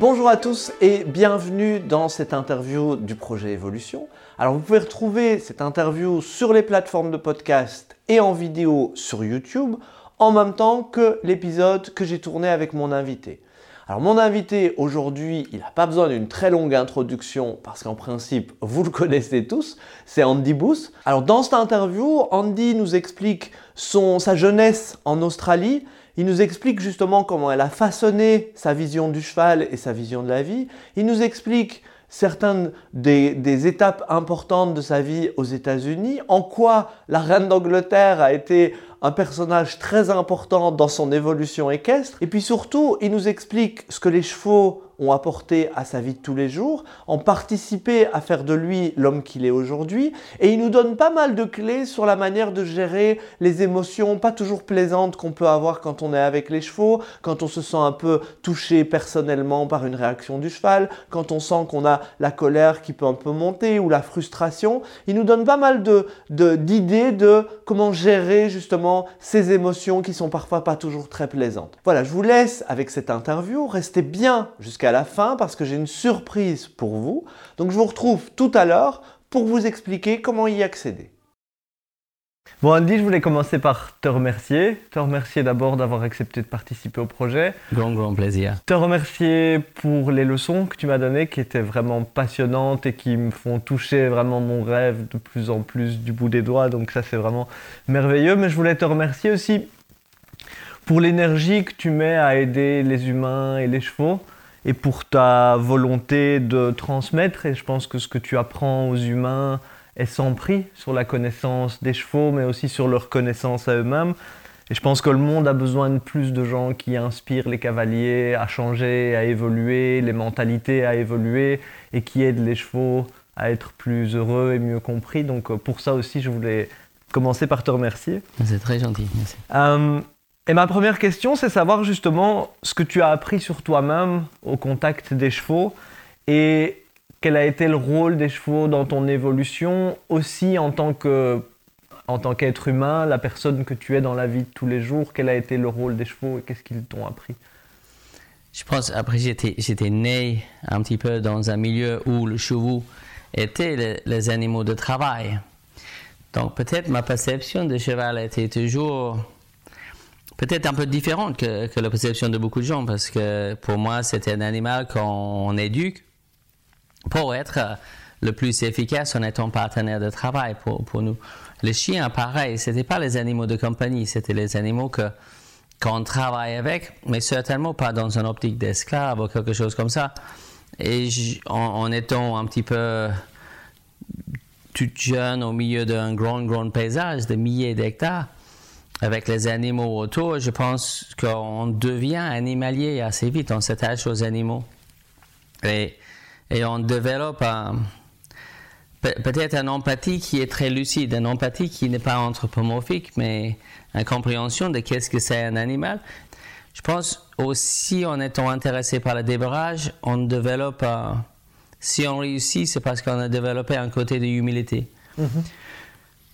Bonjour à tous et bienvenue dans cette interview du projet Evolution. Alors vous pouvez retrouver cette interview sur les plateformes de podcast et en vidéo sur YouTube en même temps que l'épisode que j'ai tourné avec mon invité. Alors mon invité aujourd'hui, il n'a pas besoin d'une très longue introduction parce qu'en principe, vous le connaissez tous, c'est Andy Booth. Alors dans cette interview, Andy nous explique son, sa jeunesse en Australie, il nous explique justement comment elle a façonné sa vision du cheval et sa vision de la vie, il nous explique certaines des, étapes importantes de sa vie aux États-Unis, en quoi la reine d'Angleterre a été un personnage très important dans son évolution équestre. Et puis surtout, il nous explique ce que les chevaux ont apporté à sa vie de tous les jours, ont participé à faire de lui l'homme qu'il est aujourd'hui, et il nous donne pas mal de clés sur la manière de gérer les émotions pas toujours plaisantes qu'on peut avoir quand on est avec les chevaux, quand on se sent un peu touché personnellement par une réaction du cheval, quand on sent qu'on a la colère qui peut un peu monter ou la frustration. Il nous donne pas mal d'idées de, de comment gérer justement ces émotions qui sont parfois pas toujours très plaisantes. Voilà, je vous laisse avec cette interview. Restez bien jusqu'à à la fin parce que j'ai une surprise pour vous. Donc je vous retrouve tout à l'heure pour vous expliquer comment y accéder. Bon Andy, je voulais commencer par te remercier. Te remercier d'abord d'avoir accepté de participer au projet. Grand, grand plaisir. Te remercier pour les leçons que tu m'as données qui étaient vraiment passionnantes et qui me font toucher vraiment mon rêve de plus en plus du bout des doigts. Donc ça c'est vraiment merveilleux. Mais je voulais te remercier aussi pour l'énergie que tu mets à aider les humains et les chevaux et pour ta volonté de transmettre. Et je pense que ce que tu apprends aux humains est sans prix sur la connaissance des chevaux, mais aussi sur leur connaissance à eux-mêmes. Et je pense que le monde a besoin de plus de gens qui inspirent les cavaliers à changer, à évoluer, les mentalités à évoluer et qui aident les chevaux à être plus heureux et mieux compris. Donc euh, pour ça aussi, je voulais commencer par te remercier. C'est très gentil, merci. Euh, et ma première question, c'est savoir justement ce que tu as appris sur toi-même au contact des chevaux et quel a été le rôle des chevaux dans ton évolution, aussi en tant que tant qu'être humain, la personne que tu es dans la vie de tous les jours, quel a été le rôle des chevaux et qu'est-ce qu'ils t'ont appris? Je pense, après j'étais, né un petit peu dans un milieu où le chevaux étaient les, les animaux de travail. Donc peut-être ma perception de cheval était toujours peut-être un peu différente que, la perception de beaucoup de gens, parce que pour moi, c'était un animal qu'on éduque pour être le plus efficace en étant partenaire de travail pour, nous. Les chiens, pareil, c'était pas les animaux de compagnie, c'était les animaux que qu'on travaille avec, mais certainement pas dans une optique d'esclave ou quelque chose comme ça. Et en, en, étant un petit peu tout jeune au milieu d'un grand, grand paysage de milliers d'hectares, avec les animaux autour, je pense qu'on devient animalier assez vite, on s'attache aux animaux. Et, et on développe peut-être une empathie qui est très lucide, une empathie qui n'est pas anthropomorphique, mais une compréhension de qu'est-ce que c'est un animal. Je pense aussi en étant intéressé par le débarrage, on développe, si on réussit, c'est parce qu'on a développé un côté de humilité. Mm-hmm.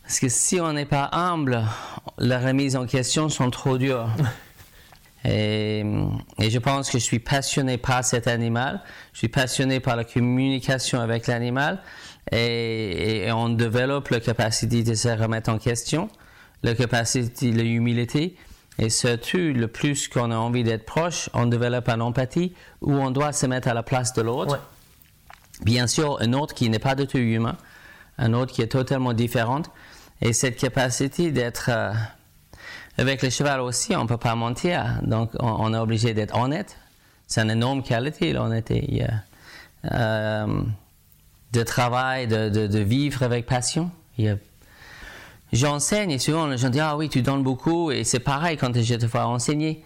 Parce que si on n'est pas humble, les remises en question sont trop dures. Et, et, je pense que je suis passionné par cet animal, je suis passionné par la communication avec l'animal et, et, on développe la capacité de se remettre en question, la capacité, l'humilité et surtout le plus qu'on a envie d'être proche, on développe une empathie où on doit se mettre à la place de l'autre. Bien sûr, un autre qui n'est pas du tout humain, un autre qui est totalement différent et cette capacité d'être euh, avec le cheval aussi, on ne peut pas mentir. Donc, on, est obligé d'être honnête. C'est une énorme qualité, l'honnêteté. Euh, de travail, de, vivre avec passion. J'enseigne et souvent les gens disent Ah oui, tu donnes beaucoup et c'est pareil quand je te vois enseigner.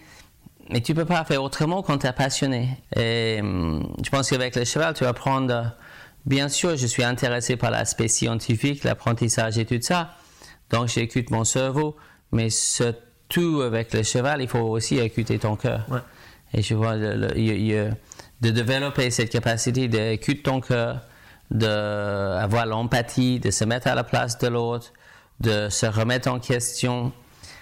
Mais tu ne peux pas faire autrement quand tu es passionné. Et hum, je pense qu'avec le cheval, tu vas prendre. Bien sûr, je suis intéressé par l'aspect scientifique, l'apprentissage et tout ça. Donc, j'écoute mon cerveau, mais surtout avec le cheval, il faut aussi écouter ton cœur. Et je vois de développer cette capacité d'écouter ton cœur, d'avoir l'empathie, de se mettre à la place de l'autre, de se remettre en question,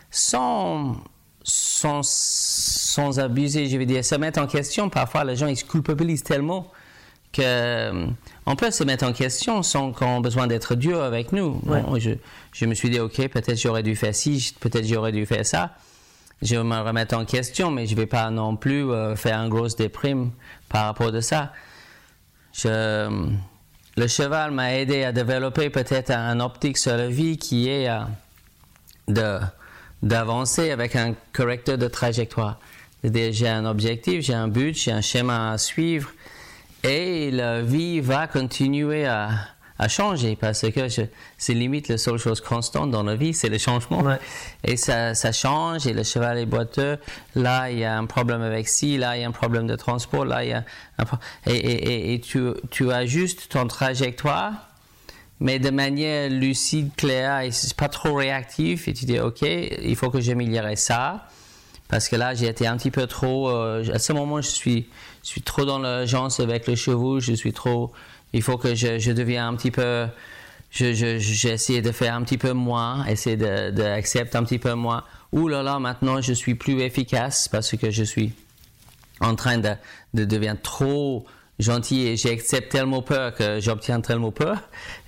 sans, sans, sans abuser, je veux dire, se mettre en question. Parfois, les gens, ils se culpabilisent tellement que euh, on peut se mettre en question sans qu'on ait besoin d'être dur avec nous. je, je, me suis dit, OK, peut-être j'aurais dû faire ci, peut-être j'aurais dû faire ça. Je vais me remettre en question, mais je ne vais pas non plus euh, faire une grosse déprime par rapport à ça. Je, le cheval m'a aidé à développer peut-être un optique sur la vie qui est euh, de d'avancer avec un correcteur de trajectoire. J'ai un objectif, j'ai un but, j'ai un schéma à suivre et la vie va continuer à, à changer parce que c'est limite la seule chose constante dans la vie, c'est le changement. Et ça, ça, change et le cheval est boiteux. Là, il y a un problème avec ci, là, il y a un problème de transport, là, il y a un et, et, et, tu, tu ajustes ton trajectoire, mais de manière lucide, claire, et pas trop réactif. Et tu dis, OK, il faut que j'améliore ça. Parce que là, j'ai été un petit peu trop. Euh, à ce moment, je suis, je suis trop dans l'urgence avec le chevaux. Je suis trop il faut que je, je devienne un petit peu. J'ai je, essayé de faire un petit peu moins, essayer d'accepter de, un petit peu moins. Ouh là là, maintenant je suis plus efficace parce que je suis en train de, de devenir trop gentil et j'accepte tellement peur que j'obtiens tellement peur.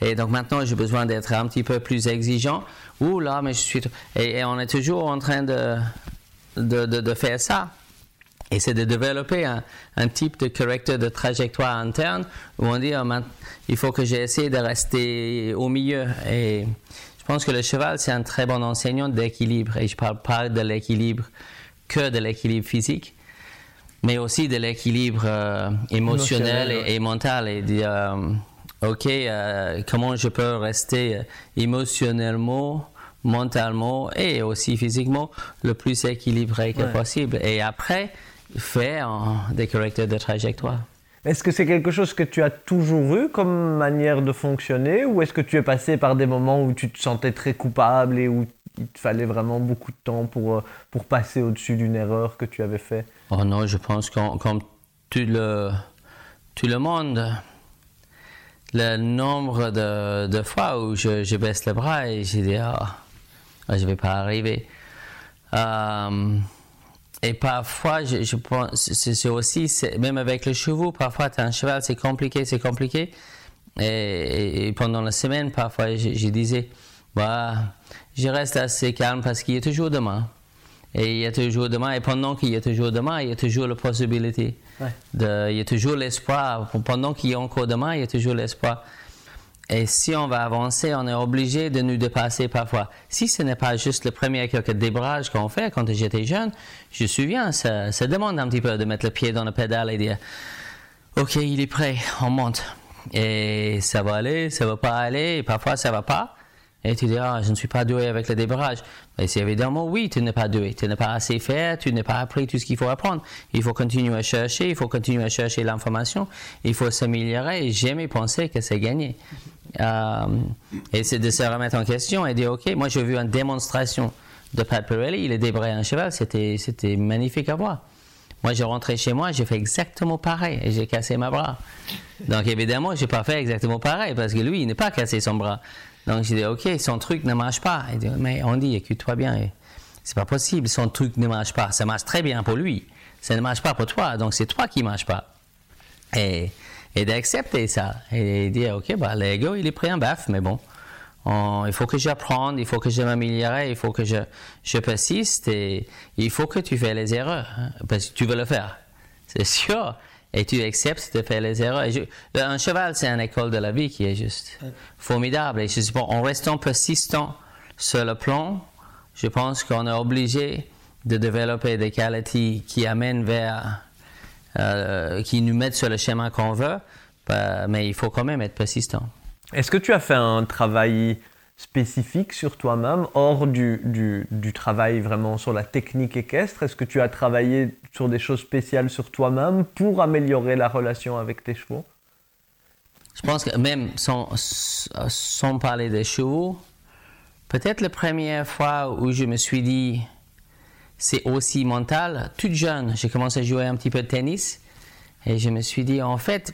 Et donc maintenant j'ai besoin d'être un petit peu plus exigeant. Ouh là, mais je suis. Et, et on est toujours en train de, de, de faire ça. Et c'est de développer un, un, type de correcteur de trajectoire interne où on dit, oh, il faut que j'essaie de rester au milieu. Et je pense que le cheval, c'est un très bon enseignant d'équilibre. Et je ne parle pas de l'équilibre que de l'équilibre physique, mais aussi de l'équilibre euh, émotionnel, et, mental. Et dire, euh, OK, euh, comment je peux rester émotionnellement mentalement et aussi physiquement le plus équilibré que possible. Et après, faire des correcteurs de trajectoire. Est-ce que c'est quelque chose que tu as toujours eu comme manière de fonctionner ou est-ce que tu es passé par des moments où tu te sentais très coupable et où il te fallait vraiment beaucoup de temps pour, euh, pour passer au-dessus d'une erreur que tu avais fait? Oh non, je pense que comme tout le, tout le monde, le nombre de, de fois où je, je, baisse le bras et j'ai dit, ah, je ne vais pas arriver. Euh, et parfois, je, je pense, c'est aussi, même avec le chevaux, parfois, tu as un cheval, c'est compliqué, c'est compliqué. Et, pendant la semaine, parfois, je, disais, bah, je reste assez calme parce qu'il y a toujours demain. Et il y a toujours demain, et pendant qu'il y a toujours demain, il y a toujours la possibilité. De, il y a toujours l'espoir. Pendant qu'il y a encore demain, il y a toujours l'espoir. Et si on va avancer, on est obligé de nous dépasser parfois. Si ce n'est pas juste le premier quelques débrages qu'on fait quand j'étais jeune, je me souviens, ça, demande un petit peu de mettre le pied dans le pédale et dire, OK, il est prêt, on monte. Et ça va aller, ça va pas aller, et parfois ça va pas. Et tu dis, ah, je ne suis pas doué avec le débarrage. Mais c'est évidemment, oui, tu n'es pas doué. Tu n'es pas assez fait, tu n'es pas appris tout ce qu'il faut apprendre. Il faut continuer à chercher, il faut continuer à chercher l'information, il faut s'améliorer et jamais penser que c'est gagné. Euh, et c'est de se remettre en question et dire, OK, moi j'ai vu une démonstration de Pat Pirelli, il est débrayé un cheval, c'était, c'était magnifique à voir. Moi, j'ai rentré chez moi, j'ai fait exactement pareil et j'ai cassé ma bras. Donc, évidemment, j'ai pas fait exactement pareil parce que lui, il n'est pas cassé son bras. Donc j'ai dit, OK, son truc ne marche pas. Il dit, mais on dit, écoute-toi bien, c'est pas possible, son truc ne marche pas. Ça marche très bien pour lui, ça ne marche pas pour toi, donc c'est toi qui ne marche pas. Et, et d'accepter ça, et dire, OK, bah, l'ego, il est pris en baffe, mais bon, il faut que j'apprenne, il faut que je m'améliore, il faut que je, persiste, et il faut que tu fasses les erreurs, hein, parce que tu veux le faire, c'est sûr. Et tu acceptes de faire les erreurs. un cheval, c'est une école de la vie qui est juste formidable. Et je bon, en restant persistant sur le plan, je pense qu'on est obligé de développer des qualités qui amènent vers, euh, qui nous mettent sur le chemin qu'on veut, bah, mais il faut quand même être persistant. Est-ce que tu as fait un travail spécifique sur toi-même, hors du, du, du, travail vraiment sur la technique équestre? Est-ce que tu as travaillé sur des choses spéciales sur toi-même pour améliorer la relation avec tes chevaux? Je pense que même sans, sans parler des chevaux, peut-être la première fois où je me suis dit c'est aussi mental, toute jeune, j'ai commencé à jouer un petit peu de tennis et je me suis dit en fait,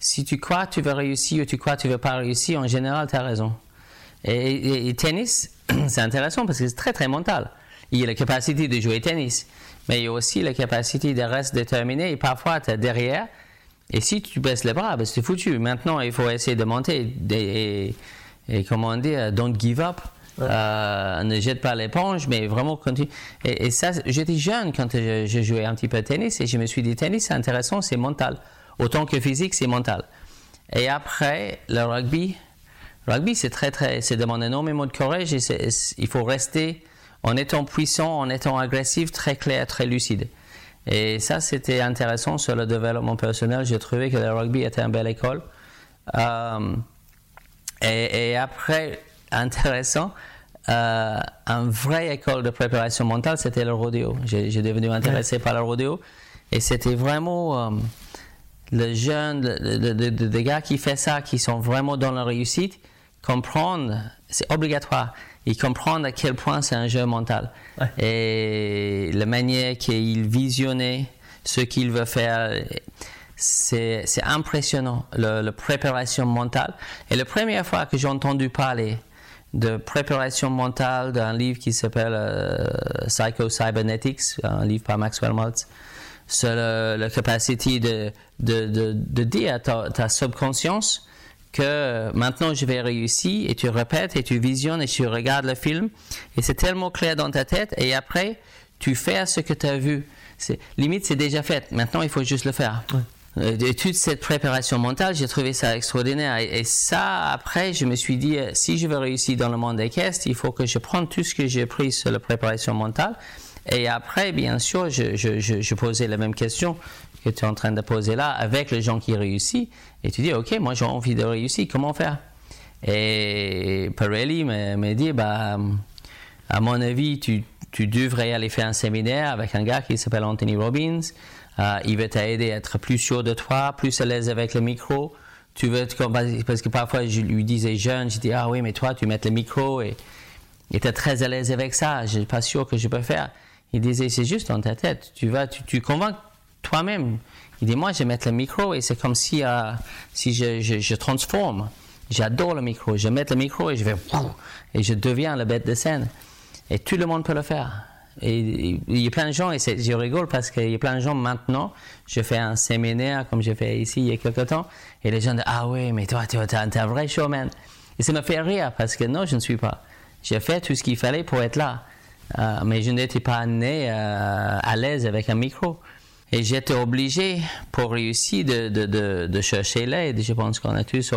si tu crois tu veux réussir ou tu crois tu veux pas réussir, en général, tu as raison. Et, tennis, c'est intéressant parce que c'est très très mental. il y a la capacité de jouer tennis, mais il y a aussi la capacité de rester déterminé. Et parfois, tu es derrière, et si tu baisses les bras, ben, c'est foutu. Maintenant, il faut essayer de monter et, et, comment dire, don't give up. Euh, ne jette pas l'éponge, mais vraiment continue. Et, ça, j'étais jeune quand je, jouais un petit peu de tennis et je me suis dit, tennis, c'est intéressant, c'est mental. Autant que physique, c'est mental. Et après, le rugby, rugby, c'est très, très, c'est demande énormément de courage et il faut rester en étant puissant, en étant agressif, très clair, très lucide. Et ça, c'était intéressant sur le développement personnel. J'ai trouvé que le rugby était une belle école. Euh, et, après, intéressant, euh, une vraie école de préparation mentale, c'était le rodéo. J'ai devenu intéressé par le rodéo. Et c'était vraiment euh, le jeune, des gars qui font ça, qui sont vraiment dans la réussite, comprendre, c'est obligatoire ils comprennent à quel point c'est un jeu mental. Et la manière qu'il visionnait ce qu'il veut faire, c'est impressionnant, la préparation mentale. Et la première fois que j'ai entendu parler de préparation mentale d'un livre qui s'appelle euh, Psycho Cybernetics, un livre par Maxwell Maltz, sur la capacité de, de, de, dire à ta, subconscience que maintenant je vais réussir et tu répètes et tu visionnes et tu regardes le film et c'est tellement clair dans ta tête et après tu fais ce que tu as vu. Limite c'est déjà fait, maintenant il faut juste le faire. Euh, de toute cette préparation mentale, j'ai trouvé ça extraordinaire. Et, ça, après, je me suis dit, euh, si je veux réussir dans le monde caisses, il faut que je prenne tout ce que j'ai appris sur la préparation mentale. Et après, bien sûr, je, je, posais la même question que tu es en train de poser là avec les gens qui réussissent et tu dis ok moi j'ai envie de réussir comment faire? Et Pirelli m'a dit bah à mon avis tu, tu, devrais aller faire un séminaire avec un gars qui s'appelle Anthony Robbins euh, il va t'aider à être plus sûr de toi plus à l'aise avec le micro tu veux parce que parfois je lui disais jeune je dis ah oui mais toi tu mets le micro et tu es très à l'aise avec ça je suis pas sûr que je peux faire il disait c'est juste dans ta tête tu vas tu, tu convaincs toi-même. Il dit, moi, je mettre le micro et c'est comme si, euh, si je, je, transforme. J'adore le micro. Je mets le micro et je vais, et je deviens la bête de scène. Et tout le monde peut le faire. Il y a plein de gens, et je rigole parce qu'il y a plein de gens maintenant, je fais un séminaire comme j'ai fait ici il y a quelques temps, et les gens disent, ah oui, mais toi, tu es un vrai showman. Et ça me fait rire parce que non, je ne suis pas. J'ai fait tout ce qu'il fallait pour être là. Euh, mais je n'étais pas né euh, à l'aise avec un micro. Et j'étais obligé, pour réussir, de, de, de, chercher l'aide. Je pense qu'on a tous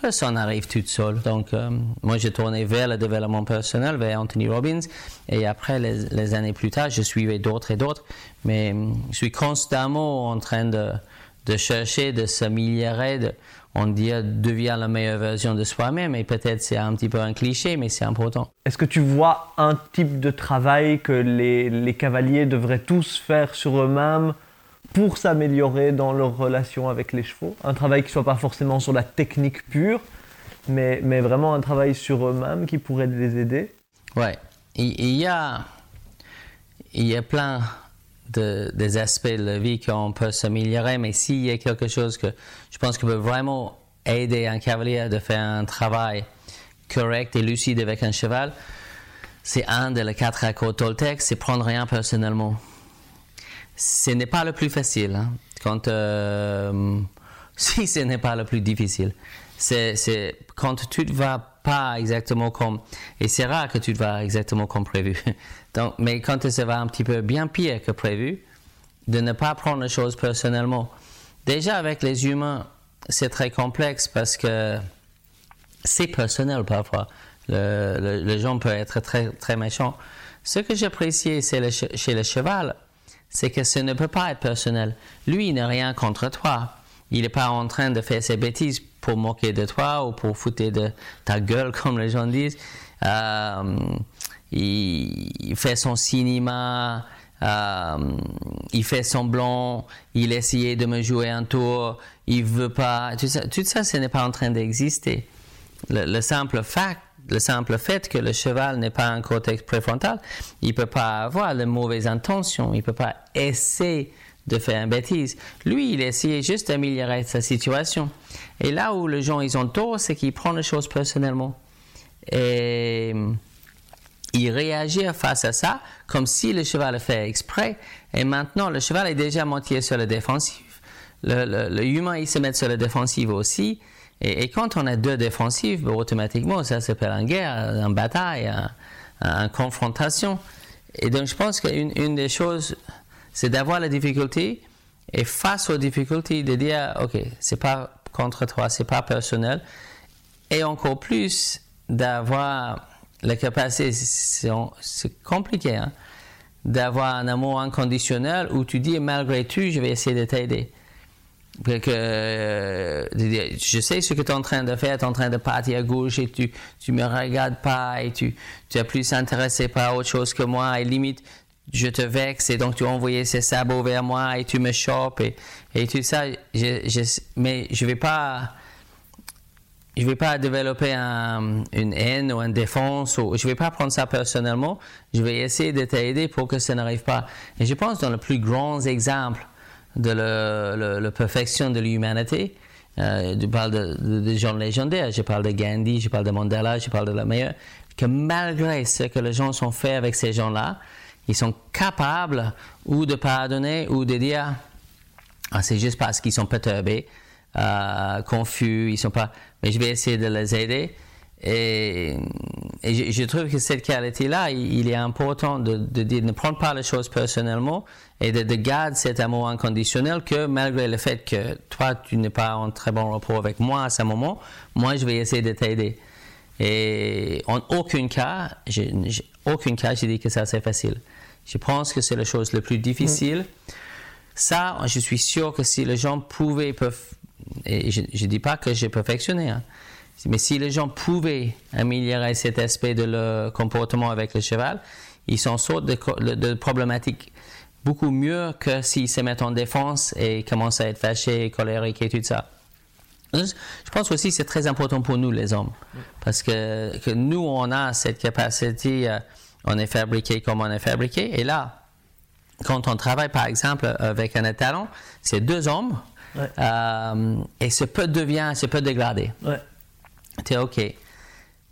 Personne n'arrive tout seul. Donc, euh, moi, j'ai tourné vers le développement personnel, vers Anthony Robbins. Et après, les, années plus tard, je suivais d'autres et d'autres. Mais euh, je suis constamment en train de, chercher, de s'améliorer, de, on devient la meilleure version de soi-même et peut-être c'est un petit peu un cliché mais c'est important. Est-ce que tu vois un type de travail que les cavaliers devraient tous faire sur eux-mêmes pour s'améliorer dans leur relation avec les chevaux. Un travail qui ne soit pas forcément sur la technique pure mais, mais vraiment un travail sur eux-mêmes qui pourrait les aider. Ouais, il, y a il y a plein des aspects de la vie qu'on peut s'améliorer, mais s'il y a quelque chose que je pense que peut vraiment aider un cavalier de faire un travail correct et lucide avec un cheval, c'est un des quatre accords Toltec, c'est prendre rien personnellement. Ce n'est pas le plus facile. Hein. Quand, euh, si ce n'est pas le plus difficile. C'est quand tu ne vas pas exactement comme... Et c'est rare que tu te vas exactement comme prévu. mais quand ça va un petit peu bien pire que prévu, de ne pas prendre les choses personnellement. Déjà avec les humains, c'est très complexe parce que c'est personnel parfois. Le, le, gens peuvent être très, très méchants. Ce que j'apprécie chez le cheval, c'est que ce ne peut pas être personnel. Lui, il n'a rien contre toi. Il n'est pas en train de faire ses bêtises pour moquer de toi ou pour foutre de ta gueule, comme les gens disent. Euh, il, fait son cinéma, euh, il fait semblant, il essayait de me jouer un tour, il veut pas. Tout ça, ce n'est pas en train d'exister. Le, simple fait, le simple fait que le cheval n'est pas un cortex préfrontal, il peut pas avoir de mauvaises intentions, il peut pas essayer de faire une bêtise. Lui, il essayait juste d'améliorer sa situation. Et là où les gens ils ont tort, c'est qu'ils prennent les choses personnellement. Et il réagit face à ça comme si le cheval le fait exprès. Et maintenant, le cheval est déjà monté sur le défensif. Le, humain, il se met sur le défensif aussi. Et, quand on a deux défensives, ben, automatiquement, ça s'appelle une guerre, une bataille, une, confrontation. Et donc, je pense qu'une une des choses, c'est d'avoir la difficulté et face aux difficultés, de dire, OK, c'est pas contre toi, c'est pas personnel. Et encore plus, d'avoir la capacité, c'est compliqué, hein, d'avoir un amour inconditionnel où tu dis malgré tout, je vais essayer de t'aider. Que, euh, je sais ce que tu es en train de faire, tu es en train de partir à gauche et tu tu me regardes pas et tu tu es plus intéressé par autre chose que moi et limite je te vexe et donc tu as envoyé ces sabots vers moi et tu me chopes et, et tout ça. Je, mais je vais pas je ne vais pas développer une haine ou une défense, ou, je ne vais pas prendre ça personnellement, je vais essayer de t'aider pour que ça n'arrive pas. Et je pense dans le plus grand exemple de la perfection de l'humanité, euh, je parle de, gens légendaires, je parle de Gandhi, je parle de Mandela, je parle de la meilleure, que malgré ce que les gens ont fait avec ces gens-là, ils sont capables ou de pardonner ou de dire ah, c'est juste parce qu'ils sont perturbés, euh, confus, ils sont pas mais je vais essayer de les aider. Et, je, trouve que cette qualité-là, il, est important de, ne prendre pas les choses personnellement et de, garder cet amour inconditionnel que malgré le fait que toi, tu n'es pas en très bon rapport avec moi à ce moment, moi, je vais essayer de t'aider. Et en aucun cas, aucun cas, je dis que ça c'est facile. Je pense que c'est la chose la plus difficile. Ça, je suis sûr que si les gens pouvaient, peuvent et je ne dis pas que j'ai perfectionné, hein. Mais si les gens pouvaient améliorer cet aspect de leur comportement avec le cheval, ils s'en sortent de, de, problématiques beaucoup mieux que s'ils se mettent en défense et commencent à être fâchés, colériques et tout ça. Je pense aussi que c'est très important pour nous, les hommes, parce que, que, nous, on a cette capacité, euh, on est fabriqué comme on est fabriqué, et là, quand on travaille, par exemple, avec un étalon, c'est deux hommes euh, et ce peut devient, ce peut dégrader. Tu es OK.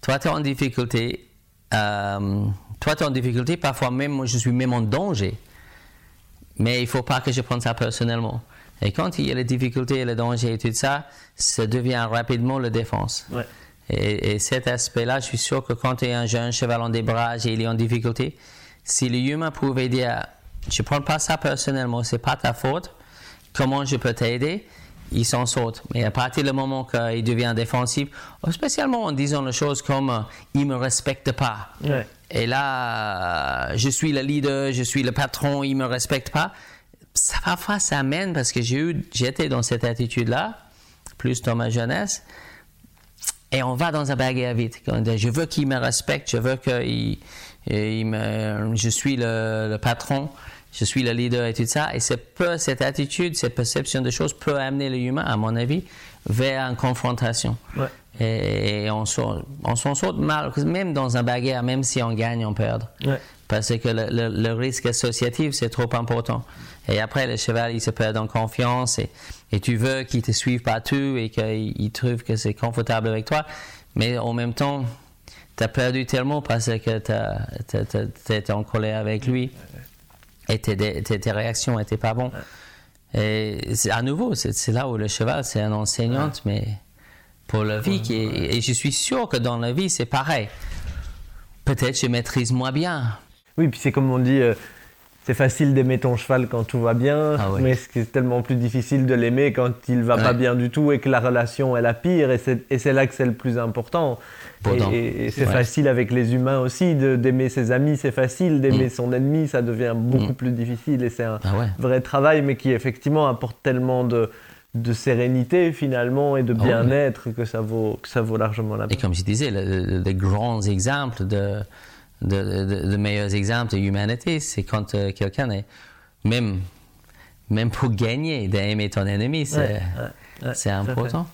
Toi, tu es en difficulté. Euh, toi, tu es en difficulté. Parfois même, moi, je suis même en danger. Mais il ne faut pas que je prenne ça personnellement. Et quand il y a les difficultés, le danger et tout ça, ça devient rapidement la défense. Et, cet aspect-là, je suis sûr que quand tu es un jeune cheval en débrage et il est en difficulté, si l'humain pouvait dire, je ne prends pas ça personnellement, c'est pas ta faute, comment je peux t'aider, il s'en sort. Mais à partir du moment qu'il devient défensif, spécialement en disant les choses comme euh, il me respecte pas. Et là, euh, je suis le leader, je suis le patron, il me respecte pas. Ça parfois ça amène parce que j'ai eu, j'étais dans cette attitude-là, plus dans ma jeunesse. Et on va dans un bagarre vite. Je veux qu'il me respecte, je veux que il, me, je suis le, le patron je suis le leader et tout ça. Et peu, cette attitude, cette perception de choses peut amener l'humain, à mon avis, vers une confrontation. Et, on s'en sort mal, même dans un bagarre, même si on gagne, on perd. Parce que le, risque associatif, c'est trop important. Et après, le cheval, il se perd en confiance et, et tu veux qu'il te suive partout et qu'il trouve que c'est confortable avec toi. Mais en même temps, tu as perdu tellement parce que tu es en colère avec lui et tes, réactions n'étaient pas bonnes. Et à nouveau, c'est là où le cheval, c'est un enseignant, mais pour la vie, qui et je suis sûr que dans la vie, c'est pareil. Peut-être je maîtrise moins bien. Oui, puis c'est comme on dit, euh, c'est facile d'aimer ton cheval quand tout va bien, ah mais c'est tellement plus difficile de l'aimer quand il va pas bien du tout et que la relation est la pire, et c'est là que c'est le plus important. Et, c'est facile avec les humains aussi d'aimer ses amis, c'est facile d'aimer mm. son ennemi, ça devient beaucoup mm. plus difficile et c'est un ah vrai travail, mais qui effectivement apporte tellement de, de sérénité finalement et de ah bien-être que ça vaut que ça vaut largement la peine. Et comme je disais, les grands exemples de de, meilleurs exemples de humanité, c'est quand euh, quelqu'un est même même pour gagner d'aimer ton ennemi, c'est important.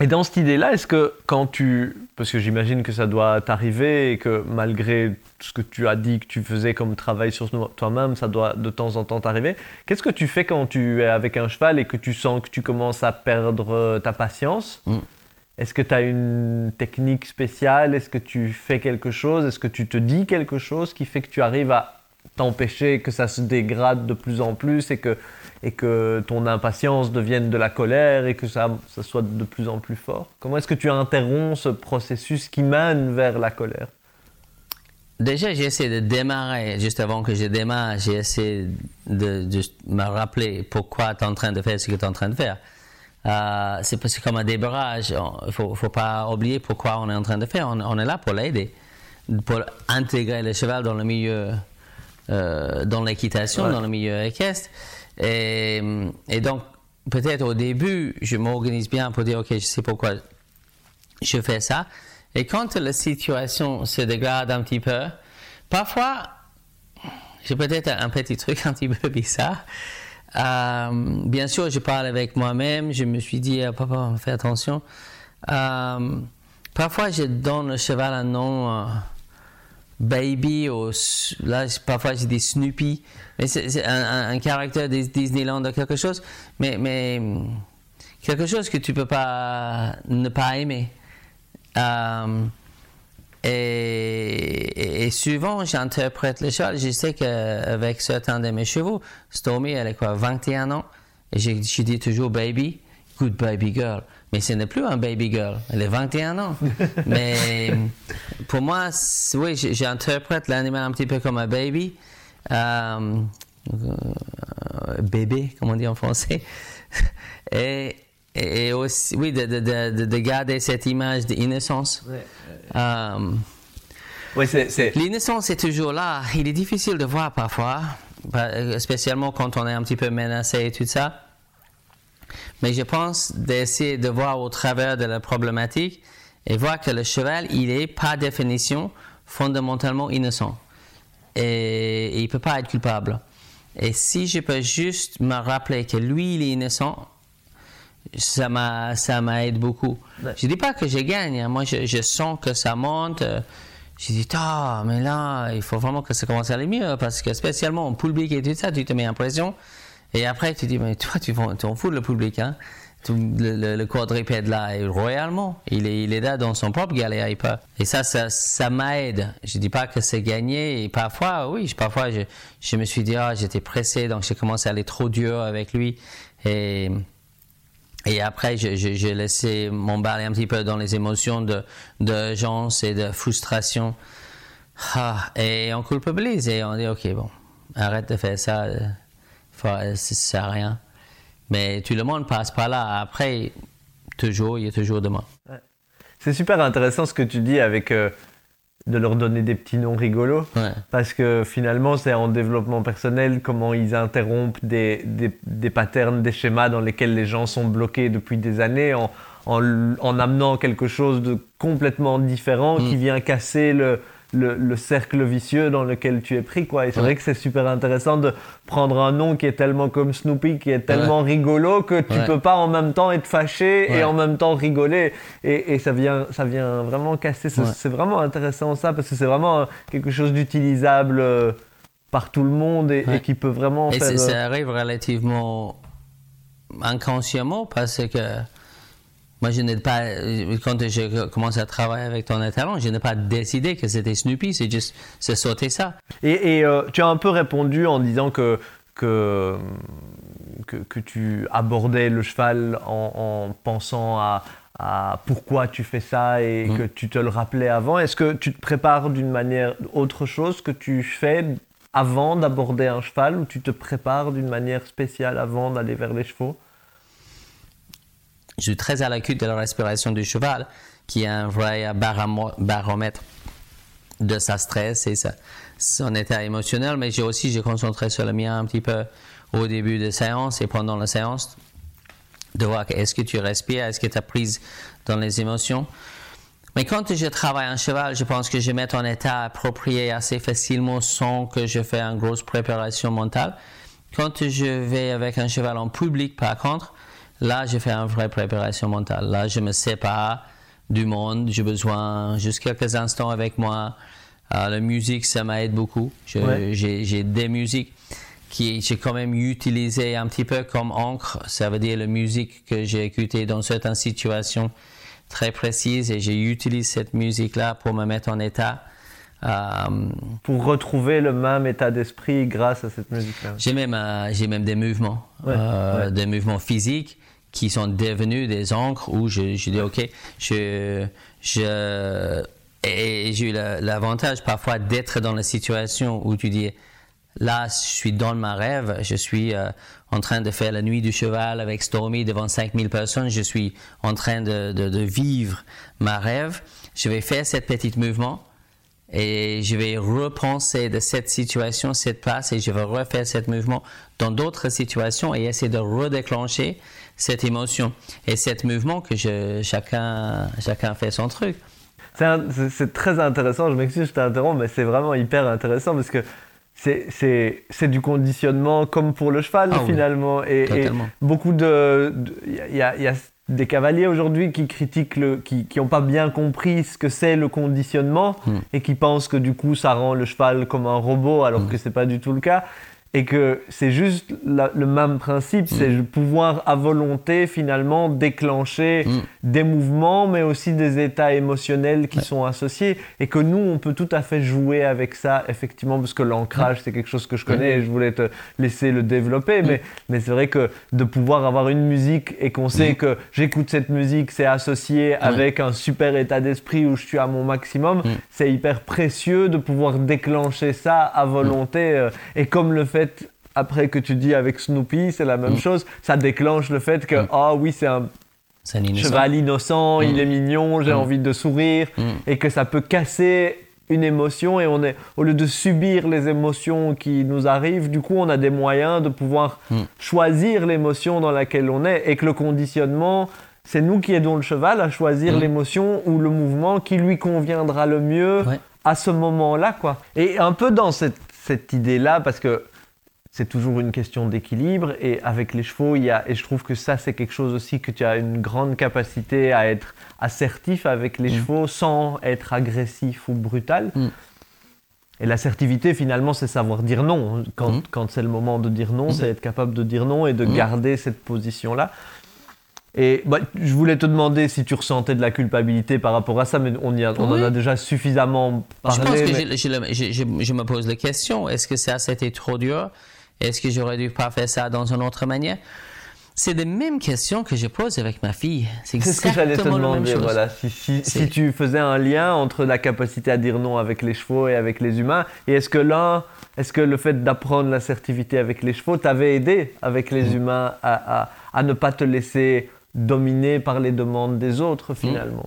Et dans cette idée-là, est-ce que quand tu... Parce que j'imagine que ça doit t'arriver et que malgré ce que tu as dit que tu faisais comme travail sur toi-même, ça doit de temps en temps t'arriver. Qu'est-ce que tu fais quand tu es avec un cheval et que tu sens que tu commences à perdre ta patience? Mm. Est-ce que tu as une technique spéciale? Est-ce que tu fais quelque chose? Est-ce que tu te dis quelque chose qui fait que tu arrives à t'empêcher que ça se dégrade de plus en plus et que, et que ton impatience devienne de la colère et que ça, ça soit de plus en plus fort? Comment est-ce que tu interromps ce processus qui mène vers la colère? Déjà, j'ai essayé de démarrer, juste avant que je démarre, j'ai essayé de, me rappeler pourquoi tu es en train de faire ce que tu es en train de faire. Euh, c'est parce que comme un débarrage, il ne faut, faut, pas oublier pourquoi on est en train de faire. On, est là pour l'aider, pour intégrer le cheval dans le milieu, euh, dans l'équitation, dans le milieu équestre. Et, et donc, peut-être au début, je m'organise bien pour dire, OK, je sais pourquoi je fais ça. Et quand la situation se dégrade un petit peu, parfois, j'ai peut-être un petit truc un petit peu bizarre. Euh, bien sûr, je parle avec moi-même. Je me suis dit, ah, papa, fais attention. Euh, parfois, je donne au cheval un nom, euh, Baby, ou là, parfois, je dis Snoopy. C'est un, un, caractère de Disneyland ou quelque chose. Mais, mais quelque chose que tu peux pas ne pas aimer. Et, souvent, j'interprète les choses. Je sais qu'avec certains de mes chevaux, Stormy, elle est quoi, 21 ans, et je, dis toujours baby, good baby girl. Mais ce n'est plus un baby girl, elle est 21 ans. Mais pour moi, oui, j'interprète l'animal un petit peu comme un baby. Euh, euh, bébé, comme on dit en français. Et, et aussi, oui, de, de, de, garder cette image d'innocence. Euh, oui, L'innocence est toujours là. Il est difficile de voir parfois, spécialement quand on est un petit peu menacé et tout ça. Mais je pense d'essayer de voir au travers de la problématique et voir que le cheval, il est par définition fondamentalement innocent. Et, et il ne peut pas être coupable. Et si je peux juste me rappeler que lui, il est innocent, ça m'a ça m'aide beaucoup. Je dis pas que je gagne, hein. moi je, je, sens que ça monte. Je dis ah mais là il faut vraiment que ça commence à aller mieux parce que spécialement en public et tout ça tu te mets en pression et après tu dis mais toi tu t'en fous le public hein. le, le, quadrupède là est royalement il est il est là dans son propre galère et ça ça, ça m'aide je dis pas que c'est gagné et parfois oui parfois je, je me suis dit ah j'étais pressé donc j'ai commencé à aller trop dur avec lui et et après, j'ai laissé m'emballer un petit peu dans les émotions de d'urgence et de frustration. Ah, et on culpabilise et on dit, OK, bon, arrête de faire ça, ça sert à rien. Mais tout le monde passe par là. Après, toujours, il y a toujours demain. C'est super intéressant ce que tu dis avec euh, de leur donner des petits noms rigolos. Parce que finalement, c'est en développement personnel comment ils interrompent des, des, des, patterns, des schémas dans lesquels les gens sont bloqués depuis des années en, en, en amenant quelque chose de complètement différent qui mm. vient casser le, le, cercle vicieux dans lequel tu es pris. Quoi. Et c'est vrai que c'est super intéressant de prendre un nom qui est tellement comme Snoopy, qui est tellement rigolo que tu peux pas en même temps être fâché et en même temps rigoler. Et, et, ça, vient, ça vient vraiment casser. C'est vraiment intéressant ça, parce que c'est vraiment quelque chose d'utilisable euh, par tout le monde et, qui peut vraiment et faire... ça euh, arrive relativement inconsciemment parce que moi, je n'ai pas, quand j'ai commencé à travailler avec ton talent, je n'ai pas décidé que c'était Snoopy, c'est juste, c'est sauter ça. Et, euh, tu as un peu répondu en disant que, que, que, tu abordais le cheval en, pensant à, à, pourquoi tu fais ça et mm. que tu te le rappelais avant. Est-ce que tu te prépares d'une manière autre chose que tu fais avant d'aborder un cheval ou tu te prépares d'une manière spéciale avant d'aller vers les chevaux? Je suis très à l'écoute de la respiration du cheval, qui est un vrai baromètre de sa stress et son état émotionnel, mais j'ai aussi j'ai concentré sur le mien un petit peu au début de séance et pendant la séance, de voir est-ce que tu respires, est-ce que tu as prise dans les émotions. Mais quand je travaille un cheval, je pense que je mets en état approprié assez facilement sans que je fasse une grosse préparation mentale. Quand je vais avec un cheval en public, par contre, Là, j'ai fait une vraie préparation mentale. Là, je me sépare du monde. J'ai besoin juste quelques instants avec moi. Euh, la musique, ça m'aide beaucoup. J'ai des musiques qui j'ai quand même utilisé un petit peu comme encre. Ça veut dire la musique que j'ai écoutée dans certaines situations très précises et j'utilise cette musique-là pour me mettre en état. Euh, pour retrouver le même état d'esprit grâce à cette musique-là. J'ai même, euh, j'ai même des mouvements, des mouvements physiques qui sont devenus des encres où je, dis ok, je, je et j'ai eu l'avantage parfois d'être dans la situation où tu dis là, je suis dans ma rêve, je suis en train de faire la nuit du cheval avec Stormy devant 5000 personnes, je suis en train de, de, vivre ma rêve. Je vais faire cette petite mouvement et je vais repenser de cette situation, cette place, et je vais refaire ce mouvement dans d'autres situations et essayer de redéclencher cette émotion et cet mouvement que je, chacun, chacun fait son truc. C'est très intéressant, je m'excuse, je t'interromps, mais c'est vraiment hyper intéressant parce que c'est du conditionnement comme pour le cheval ah finalement. et, beaucoup de. Il y, a, y a des cavaliers aujourd'hui qui critiquent, le, qui n'ont pas bien compris ce que c'est le conditionnement hmm. et qui pensent que du coup ça rend le cheval comme un robot alors hmm. que c'est pas du tout le cas et que c'est juste le même principe, c'est mm. pouvoir à volonté finalement déclencher mm. des mouvements, mais aussi des états émotionnels qui sont associés, et que nous, on peut tout à fait jouer avec ça, effectivement, parce que l'ancrage, c'est quelque chose que je connais, et je voulais te laisser le développer, mais, mais c'est vrai que de pouvoir avoir une musique et qu'on sait que j'écoute cette musique, c'est associé avec un super état d'esprit où je suis à mon maximum, c'est hyper précieux de pouvoir déclencher ça à volonté, euh, et comme le fait après que tu dis avec Snoopy, c'est la même mm. chose. Ça déclenche le fait que, mm. ah oui, c'est un cheval innocent, il mm. est mignon, j'ai envie de sourire, et que ça peut casser une émotion et on est au lieu de subir les émotions qui nous arrivent du coup on a des moyens de pouvoir choisir l'émotion dans laquelle on est et que le conditionnement c'est nous qui aidons le cheval à choisir l'émotion ou le mouvement qui lui conviendra le mieux à ce moment-là quoi et un peu dans cette cette idée-là parce que c'est toujours une question d'équilibre et avec les chevaux, il y a, et je trouve que ça c'est quelque chose aussi que tu as une grande capacité à être assertif avec les mm. chevaux sans être agressif ou brutal. Mm. Et l'assertivité finalement c'est savoir dire non. Quand, mm. quand c'est le moment de dire non, c'est être capable de dire non et de garder cette position-là. Et bah, je voulais te demander si tu ressentais de la culpabilité par rapport à ça, mais on, y a, on en a déjà suffisamment parlé. Je pense que je, me pose la question, est-ce que ça, c'était trop dur Est-ce que j'aurais dû pas faire ça dans une autre manière? C'est les mêmes questions que je pose avec ma fille. C'est ce que j'allais te demander. Voilà. Si, si, si, tu faisais un lien entre la capacité à dire non avec les chevaux et avec les humains, et est-ce que l'un, est-ce que le fait d'apprendre l'assertivité avec les chevaux t'avait aidé avec les mm. humains à, à, à, ne pas te laisser dominé par les demandes des autres mm. finalement?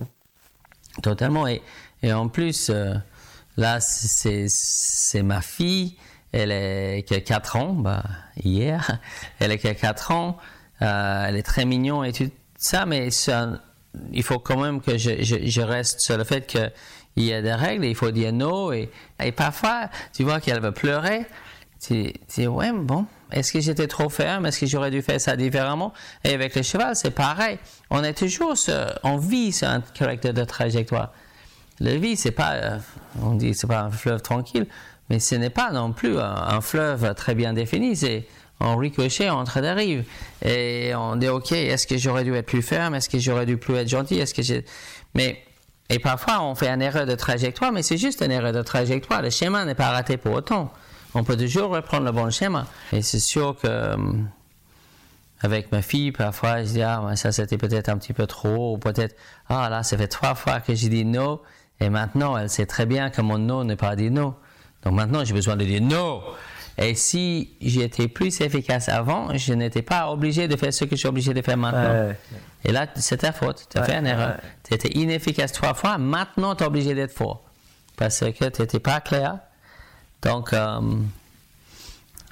Totalement. Et, et en plus, euh, là, c'est ma fille. Elle est qui a 4 ans, bah, hier. Elle est qui a 4 ans. Euh, elle est très mignon et tout ça, mais il faut quand même que je, reste sur le fait qu'il y a des règles, il faut dire non. Et, et parfois, tu vois qu'elle va pleurer. Tu dis, ouais, bon, est-ce que j'étais trop ferme? Est-ce que j'aurais dû faire ça différemment? Et avec le cheval, c'est pareil. On est toujours, on vit sur un caractère de trajectoire. La vie, c'est pas, euh, on dit, c'est pas un fleuve tranquille, mais ce n'est pas non plus un, fleuve très bien défini. C'est en ricochet entre des rives. Et on dit, OK, est-ce que j'aurais dû être plus ferme? Est-ce que j'aurais dû plus être gentil? Est-ce que j'ai, mais, et parfois, on fait une erreur de trajectoire, mais c'est juste une erreur de trajectoire. Le schéma n'est pas raté pour autant on peut toujours reprendre le bon schéma. Et c'est sûr que euh, avec ma fille, parfois, je dis, ah, ça c'était peut-être un petit peu trop, ou peut-être, ah là, ça fait trois fois que j'ai dit non, et maintenant, elle sait très bien que mon non n'est pas dit non. Donc maintenant, j'ai besoin de dire non. Et si j'étais plus efficace avant, je n'étais pas obligé de faire ce que je suis obligé de faire maintenant. Et là, c'est ta faute. Tu as fait une erreur. Tu étais inefficace trois fois, maintenant tu es obligé d'être fort. Parce que tu n'étais pas clair donc, euh,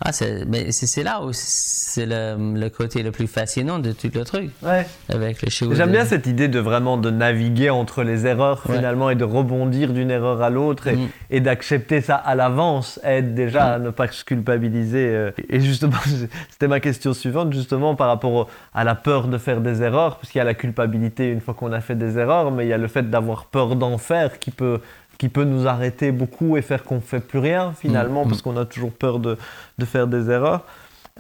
ah, mais c'est là où c'est le, côté le plus fascinant de tout le truc. Ouais. Avec le J'aime bien cette idée de vraiment de naviguer entre les erreurs finalement et de rebondir d'une erreur à l'autre et, mm. et d'accepter ça à l'avance aide déjà à mm. ne pas se culpabiliser. Euh. Et justement, c'était ma question suivante justement par rapport à la peur de faire des erreurs, parce qu'il y a la culpabilité une fois qu'on a fait des erreurs, mais il y a le fait d'avoir peur d'en faire qui peut qui peut nous arrêter beaucoup et faire qu'on ne fait plus rien finalement mm, parce qu'on a toujours peur de, de faire des erreurs.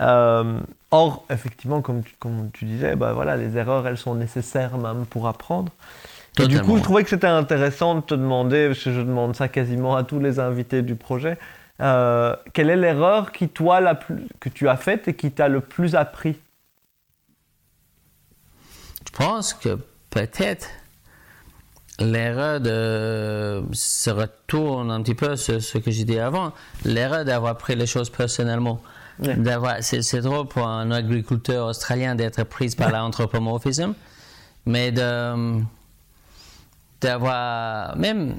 Euh, or, effectivement, comme tu, comme tu disais, bah, voilà, les erreurs, elles sont nécessaires même pour apprendre. du coup, je trouvais que c'était intéressant de te demander, parce que je demande ça quasiment à tous les invités du projet, euh, quelle est l'erreur qui toi la plus, que tu as faite et qui t'a le plus appris? Je pense que peut-être l'erreur de se retourne un petit peu sur ce que j'ai dit avant, l'erreur d'avoir pris les choses personnellement. D'avoir, c'est, drôle pour un agriculteur australien d'être pris par l'anthropomorphisme, mais de, d'avoir même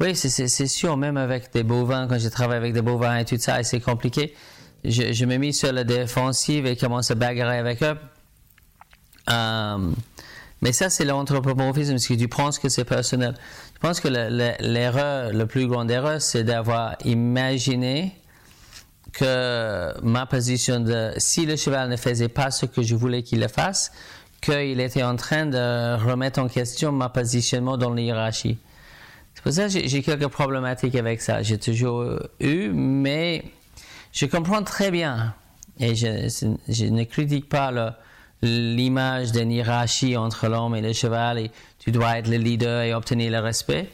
oui, c'est sûr, même avec des bovins, quand je travaille avec des bovins et tout ça, c'est compliqué. Je, je me mis sur la défensive et commence à bagarrer avec eux. Euh, mais ça, c'est l'anthropomorphisme, parce que tu penses que c'est personnel. Je pense que l'erreur, la plus grande erreur, c'est d'avoir imaginé que ma position de si le cheval ne faisait pas ce que je voulais qu'il le fasse, qu'il était en train de remettre en question ma positionnement dans la hiérarchie. C'est pour ça que j'ai quelques problématiques avec ça. J'ai toujours eu, mais je comprends très bien et je, ne critique pas l'image d'une hiérarchie entre l'homme et le cheval et tu dois être le leader et obtenir le respect.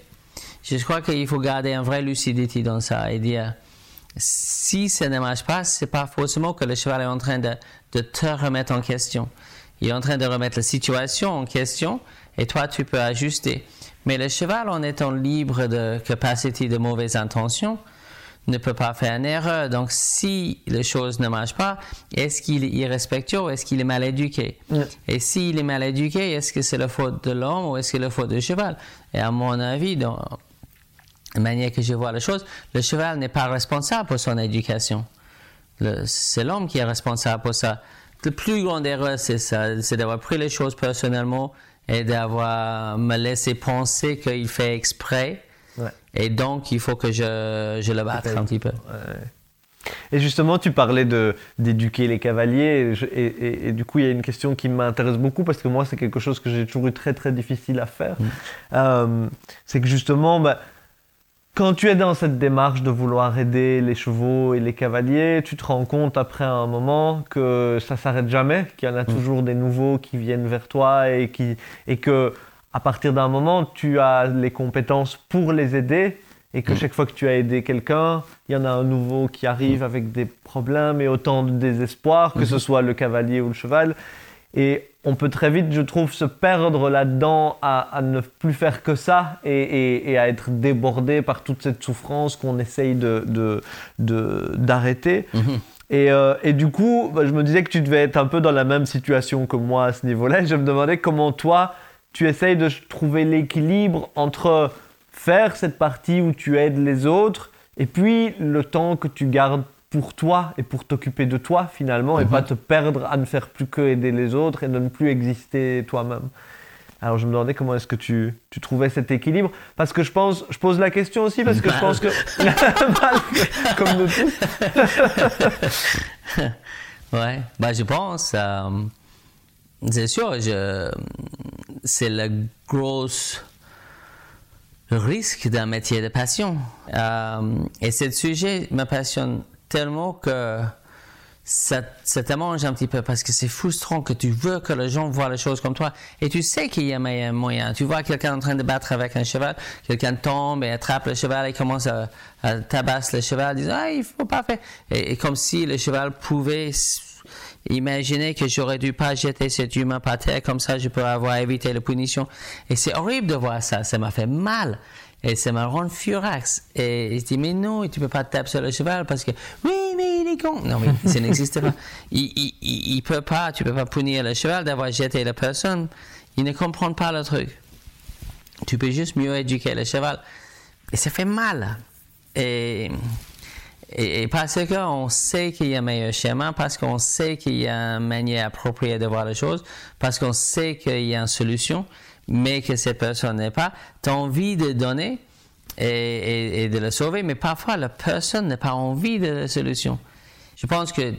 Je crois qu'il faut garder une vraie lucidité dans ça et dire si ça ne marche pas, c'est pas forcément que le cheval est en train de, de te remettre en question. Il est en train de remettre la situation en question et toi tu peux ajuster. Mais le cheval, en étant libre de capacité de mauvaises intentions, ne peut pas faire une erreur. Donc, si les choses ne marchent pas, est-ce qu'il est irrespectueux ou est-ce qu'il est mal éduqué? Et s'il est mal éduqué, est-ce que c'est la faute de l'homme ou est-ce que c'est la faute du cheval? Et à mon avis, dans la manière que je vois les choses, le cheval n'est pas responsable pour son éducation. C'est l'homme qui est responsable pour ça. La plus grande erreur, c'est ça, c'est d'avoir pris les choses personnellement et d'avoir me laissé penser qu'il fait exprès. Et donc, il faut que je, je le batte un petit peu. Et justement, tu parlais de, d'éduquer les cavaliers, et, et, du coup, il y a une question qui m'intéresse beaucoup parce que moi, c'est quelque chose que j'ai toujours eu très très difficile à faire. Mm. Euh, c'est que justement, bah, quand tu es dans cette démarche de vouloir aider les chevaux et les cavaliers, tu te rends compte après un moment que ça s'arrête jamais, qu'il y en a mm. toujours des nouveaux qui viennent vers toi et, qui, et que à partir d'un moment, tu as les compétences pour les aider et que mm. chaque fois que tu as aidé quelqu'un, il y en a un nouveau qui arrive avec des problèmes et autant de désespoir, que ce mm-hmm. soit le cavalier ou le cheval. Et on peut très vite, je trouve, se perdre là-dedans à, ne plus faire que ça et, à être débordé par toute cette souffrance qu'on essaye de, d'arrêter. Mhm. Euh, et, du coup, bah, je me disais que tu devais être un peu dans la même situation que moi à ce niveau-là. Je me demandais comment toi, tu essayes de trouver l'équilibre entre faire cette partie où tu aides les autres et puis le temps que tu gardes pour toi et pour t'occuper de toi finalement et pas mhm. te perdre à ne faire plus que aider les autres et de ne plus exister toi-même. Alors je me demandais comment est-ce que tu, tu, trouvais cet équilibre parce que je pense je pose la question aussi parce que je pense que comme nous tous. ouais, bah je pense euh, c'est sûr c'est le gros risque d'un métier de passion. Euh, et ce sujet me passionne tellement que ça, ça te mange un petit peu parce que c'est frustrant que tu veux que les gens voient les choses comme toi. Et tu sais qu'il y a un moyen. Tu vois quelqu'un en train de battre avec un cheval, quelqu'un tombe et attrape le cheval et commence à, tabasser le cheval, disant ah il faut pas faire. Et, comme si le cheval pouvait imaginer que j'aurais dû pas jeter cet humain par terre comme ça je peux avoir évité la punition et c'est horrible de voir ça, ça m'a fait mal. Et ça me rend furax. Et je dis, mais non, tu peux pas taper sur le cheval parce que, oui, mais il est con. Non, mais ça n'existe pas. Il, il, il, peut pas, tu peux pas punir le cheval d'avoir jeté la personne. Il ne comprend pas le truc. Tu peux juste mieux éduquer le cheval. Et ça fait mal. Et, et, parce qu'on sait qu'il y a un meilleur chemin, parce qu'on sait qu'il y a une manière appropriée de voir les choses, parce qu'on sait qu'il y a une solution mais que cette personne n'est pas, tu as envie de donner et, de la sauver, mais parfois la personne n'a pas envie de la solution. Je pense que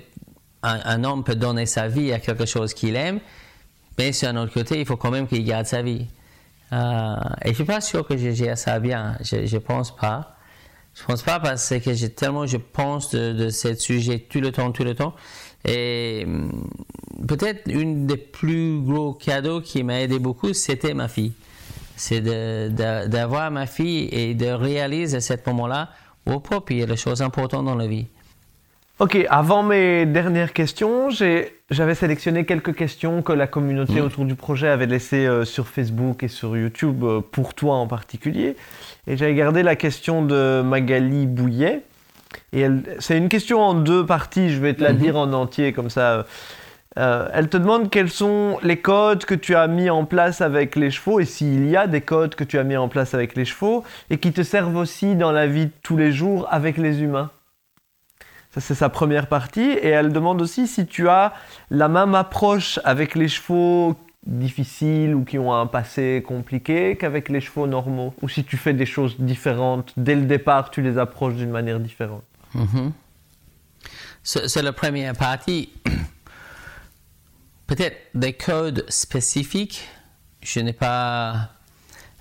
un, homme peut donner sa vie à quelque chose qu'il aime, mais sur un autre côté, il faut quand même qu'il garde sa vie. Euh, et je suis pas sûr que je gère ça bien. Je, je pense pas. Je pense pas parce que j'ai tellement je pense de, de ce sujet tout le temps, tout le temps. Et peut-être une des plus gros cadeaux qui m'a aidé beaucoup, c'était ma fille. C'est d'avoir ma fille et de réaliser à ce moment-là, au propre, il y a des choses importantes dans la vie. Ok, avant mes dernières questions, j'avais sélectionné quelques questions que la communauté mm. autour du projet avait laissées euh, sur Facebook et sur YouTube euh, pour toi en particulier. Et j'avais gardé la question de Magali Bouillet. Et c'est une question en deux parties, je vais te la mm-hmm. dire en entier comme ça. Euh, elle te demande quels sont les codes que tu as mis en place avec les chevaux et s'il y a des codes que tu as mis en place avec les chevaux et qui te servent aussi dans la vie de tous les jours avec les humains c'est sa première partie. Et elle demande aussi si tu as la même approche avec les chevaux difficiles ou qui ont un passé compliqué qu'avec les chevaux normaux? Ou si tu fais des choses différentes. Dès le départ, tu les approches d'une manière différente? Mm-hmm. C'est la première partie. Peut-être des codes spécifiques. Je n'ai pas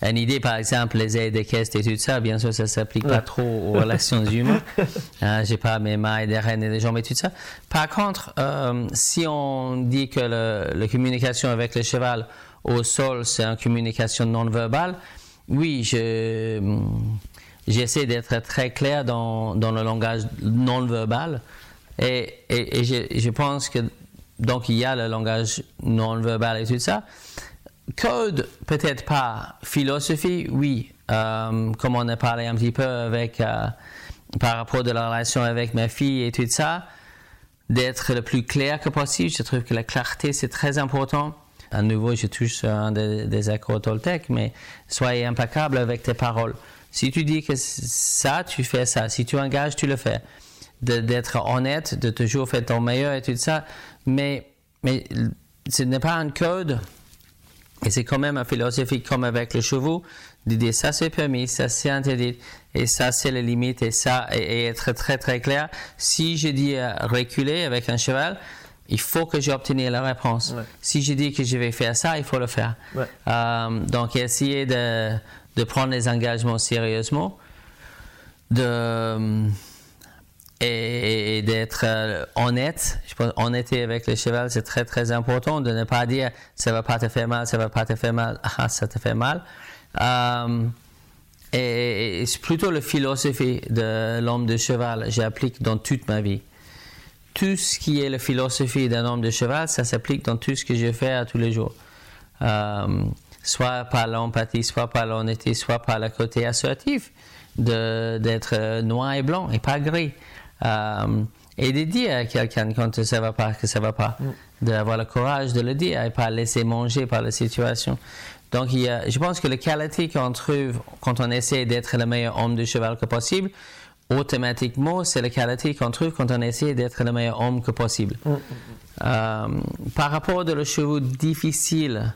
une idée, par exemple, les aides des caisses et tout ça, bien sûr, ça ne s'applique pas trop aux relations humaines. Euh, j'ai pas mes mailles, des rênes et des jambes et tout ça. Par contre, euh, si on dit que la communication avec le cheval au sol, c'est une communication non verbale, oui, je, j'essaie d'être très clair dans, dans le langage non verbal. Et, et, et je, je pense que, donc, il y a le langage non verbal et tout ça. Code, peut-être pas. Philosophie, oui. Euh, comme on a parlé un petit peu avec, euh, par rapport de la relation avec ma fille et tout ça, d'être le plus clair que possible. Je trouve que la clarté, c'est très important. À nouveau, je touche un des, des accords Toltec, mais soyez impeccable avec tes paroles. Si tu dis que ça, tu fais ça. Si tu engages, tu le fais. D'être honnête, de toujours faire ton meilleur et tout ça. Mais, mais ce n'est pas un code et c'est quand même une philosophie comme avec le chevaux, de dire ça c'est permis, ça c'est interdit, et ça c'est les limites, et ça, et, être très très clair. Si je dis reculer avec un cheval, il faut que j'obtienne la réponse. Si je dis que je vais faire ça, il faut le faire. Euh, donc essayer de, de prendre les engagements sérieusement, de et, d'être euh, honnête. Je pense honnêteté avec le cheval, c'est très très important de ne pas dire ça va pas te faire mal, ça va pas te faire mal, ah, ça te fait mal. Euh, et, c'est plutôt la philosophie de l'homme de cheval, j'applique dans toute ma vie. Tout ce qui est la philosophie d'un homme de cheval, ça s'applique dans tout ce que je fais à tous les jours. Euh, soit par l'empathie, soit par l'honnêteté, soit par le côté assertif, d'être noir et blanc et pas gris. Euh, et de dire à quelqu'un quand ça va pas, que ça va pas. Mm. D'avoir le courage de le dire et pas laisser manger par la situation. Donc, il y a, je pense que la qualité qu'on trouve quand on essaie d'être le meilleur homme de cheval que possible, automatiquement, c'est la qualité qu'on trouve quand on essaie d'être le meilleur homme que possible. Mm, euh, par rapport le chevaux difficile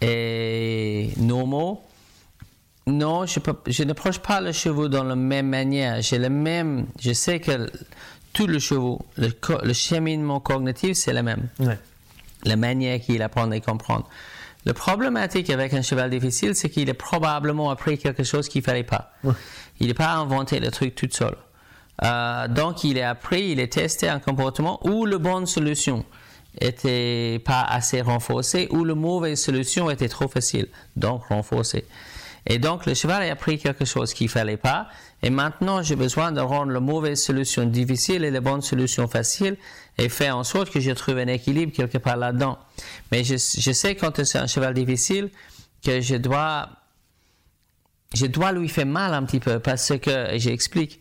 et normaux, non, je, je n'approche pas le chevaux dans la même manière. J'ai le même, je sais que tout le chevaux, le, cheminement cognitif, c'est le même. La manière qu'il apprend et comprend. Le problématique avec un cheval difficile, c'est qu'il a probablement appris quelque chose qu'il ne fallait pas. Il n'a pas inventé le truc tout seul. Euh, donc, il a appris, il a testé un comportement où la bonne solution était pas assez renforcée ou la mauvaise solution était trop facile, donc renforcée. Et donc, le cheval a appris quelque chose qu'il fallait pas. Et maintenant, j'ai besoin de rendre la mauvaise solution difficile et la bonne solution facile et faire en sorte que je trouve un équilibre quelque part là-dedans. Mais je, sais quand c'est un cheval difficile que je dois, je dois lui faire mal un petit peu parce que, j'explique,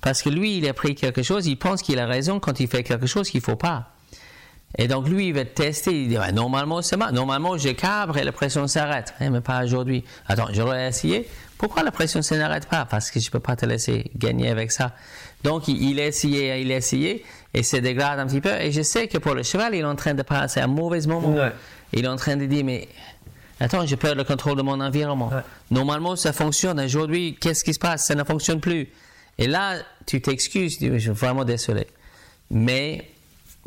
parce que lui, il a appris quelque chose, il pense qu'il a raison quand il fait quelque chose qu'il faut pas. Et donc, lui, il va tester. Il dit, normalement, c'est mal. Normalement, je cabre et la pression s'arrête. Eh, mais pas aujourd'hui. Attends, j'aurais essayé. Pourquoi la pression ne s'arrête pas? Parce que je ne peux pas te laisser gagner avec ça. Donc, il, a essayé, il a essayé, et se dégrade un petit peu. Et je sais que pour le cheval, il est en train de passer un mauvais moment. Il est en train de dire, mais attends, j'ai perdu le contrôle de mon environnement. Normalement, ça fonctionne. Aujourd'hui, qu'est-ce qui se passe? Ça ne fonctionne plus. Et là, tu t'excuses, tu dis, je suis vraiment désolé. Mais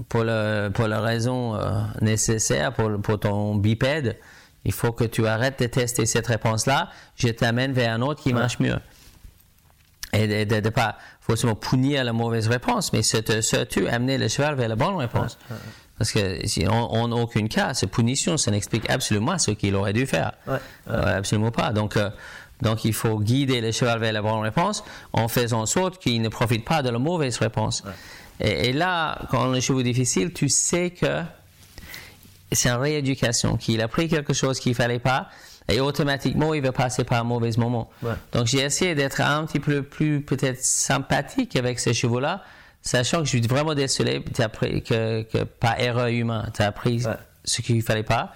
pour, le, pour la raison euh, nécessaire pour, pour, ton bipède, il faut que tu arrêtes de tester cette réponse-là. Je t'amène vers un autre qui marche mieux. Et de ne pas forcément punir la mauvaise réponse, mais surtout amener le cheval vers la bonne réponse. Parce que si en, aucun cas, cette punition, ça n'explique absolument ce qu'il aurait dû faire. Euh, absolument pas. Donc, euh, donc il faut guider le cheval vers la bonne réponse en faisant en sorte qu'il ne profite pas de la mauvaise réponse. Et, et là, quand le cheval est difficile, tu sais que c'est une rééducation, qu'il a pris quelque chose qu'il fallait pas, et automatiquement, il va passer par un mauvais moment. Ouais. Donc, j'ai essayé d'être un petit peu plus, peut-être, sympathique avec ces chevaux-là, sachant que je suis vraiment désolé appris que, que par erreur humaine, tu as appris Ouais. ce qu'il fallait pas.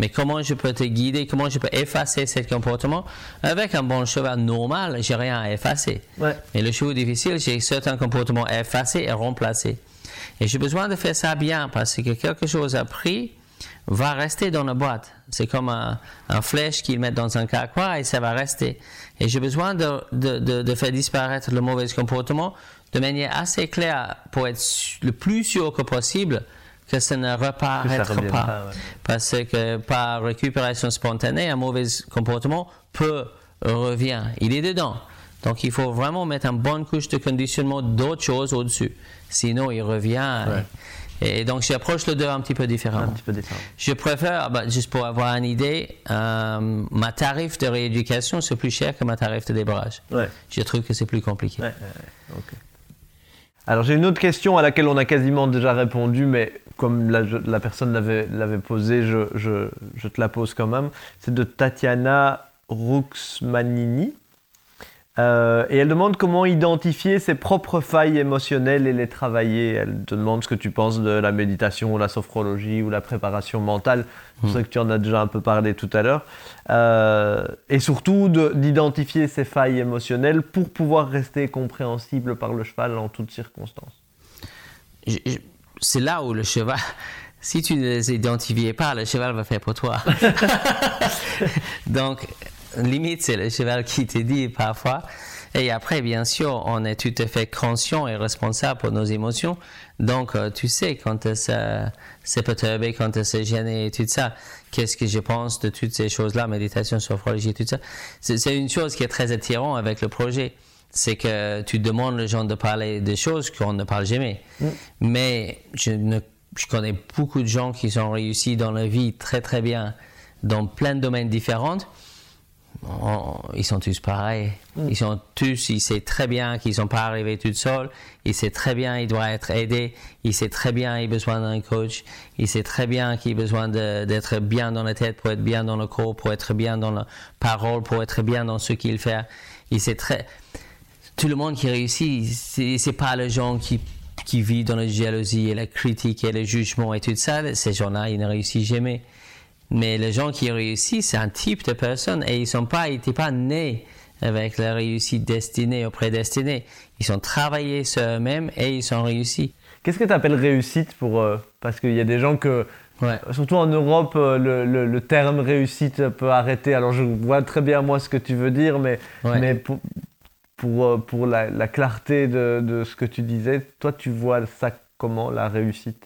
Mais comment je peux te guider, comment je peux effacer ce comportement? Avec un bon cheval normal, j'ai rien à effacer. Ouais. Mais le cheval difficile, j'ai certains comportements à effacer et remplacer. Et j'ai besoin de faire ça bien parce que quelque chose appris va rester dans la boîte. C'est comme un, un flèche qu'ils mettent dans un carquois et ça va rester. Et j'ai besoin de, de, de, de faire disparaître le mauvais comportement de manière assez claire pour être le plus sûr que possible que ça ne reparaîtra revienne pas. pas, ouais. Parce que par récupération spontanée, un mauvais comportement peut revient. Il est dedans. Donc il faut vraiment mettre une bonne couche de conditionnement d'autres choses au-dessus. Sinon, il revient. Ouais. Et, et donc j'approche le deux un petit peu Un différemment. petit peu différent. Je préfère, bah, juste pour avoir une idée, euh, ma tarif de rééducation, c'est plus cher que ma tarif de débarrage. Ouais. Je trouve que c'est plus compliqué. Alors j'ai une autre question à laquelle on a quasiment déjà répondu, mais comme la, personne l'avait posée, je- je te la pose quand même. C'est de Tatiana Ruxmanini. Euh, et elle demande comment identifier ses propres failles émotionnelles et les travailler. Elle te demande ce que tu penses de la méditation, la sophrologie ou la préparation mentale. Je sais que tu en as déjà un peu parlé tout à l'heure. Euh, et surtout de- d'identifier ces failles émotionnelles pour pouvoir rester compréhensible par le cheval en toutes circonstances. C'est là où le cheval, si tu ne les identifies pas, le cheval va faire pour toi. Donc, limite, c'est le cheval qui te dit parfois. Et après, bien sûr, on est tout à fait conscient et responsable pour nos émotions. Donc, euh, tu sais, quand ça s'est perturbé, quand c'est gêné et tout ça, qu'est-ce que je pense de toutes ces choses-là, méditation, sophrologie, tout ça. C'est c'est une chose qui est très attirant avec le projet. C'est que tu demandes aux gens de parler des choses qu'on ne parle jamais. Mais je, ne, je connais beaucoup de gens qui sont réussis dans la vie très très bien dans plein de domaines différents. On- ils sont tous pareils. Ils sont tous, ils savent très bien qu'ils ne sont pas arrivés tout seuls. Ils savent très bien qu'ils doivent être aidés. Ils savent très bien qu'ils ont besoin d'un coach. Ils savent très bien qu'ils ont besoin d'être bien dans la tête pour être bien dans le corps, pour être bien dans la parole, pour être bien dans ce qu'ils font. Ils savent très, tout le monde qui réussit, c'est pas les gens qui qui vivent dans la jalousie et la critique et le jugement et tout ça. Ces gens-là, ils ne réussissent jamais. Mais les gens qui réussissent, c'est un type de personne et ils sont pas, ils n'étaient pas nés avec la réussite destinée ou prédestinée. Ils ont travaillé sur eux-mêmes et ils sont réussis. Qu'est-ce que tu appelles réussite pour, euh, Parce qu'il y a des gens que, Ouais. surtout en Europe, euh, le, le- le terme réussite peut arrêter. Alors je vois très bien moi ce que tu veux dire, mais, Ouais. mais pour, pour, euh, pour la, la clarté de, de ce que tu disais, toi tu vois ça comment, la réussite?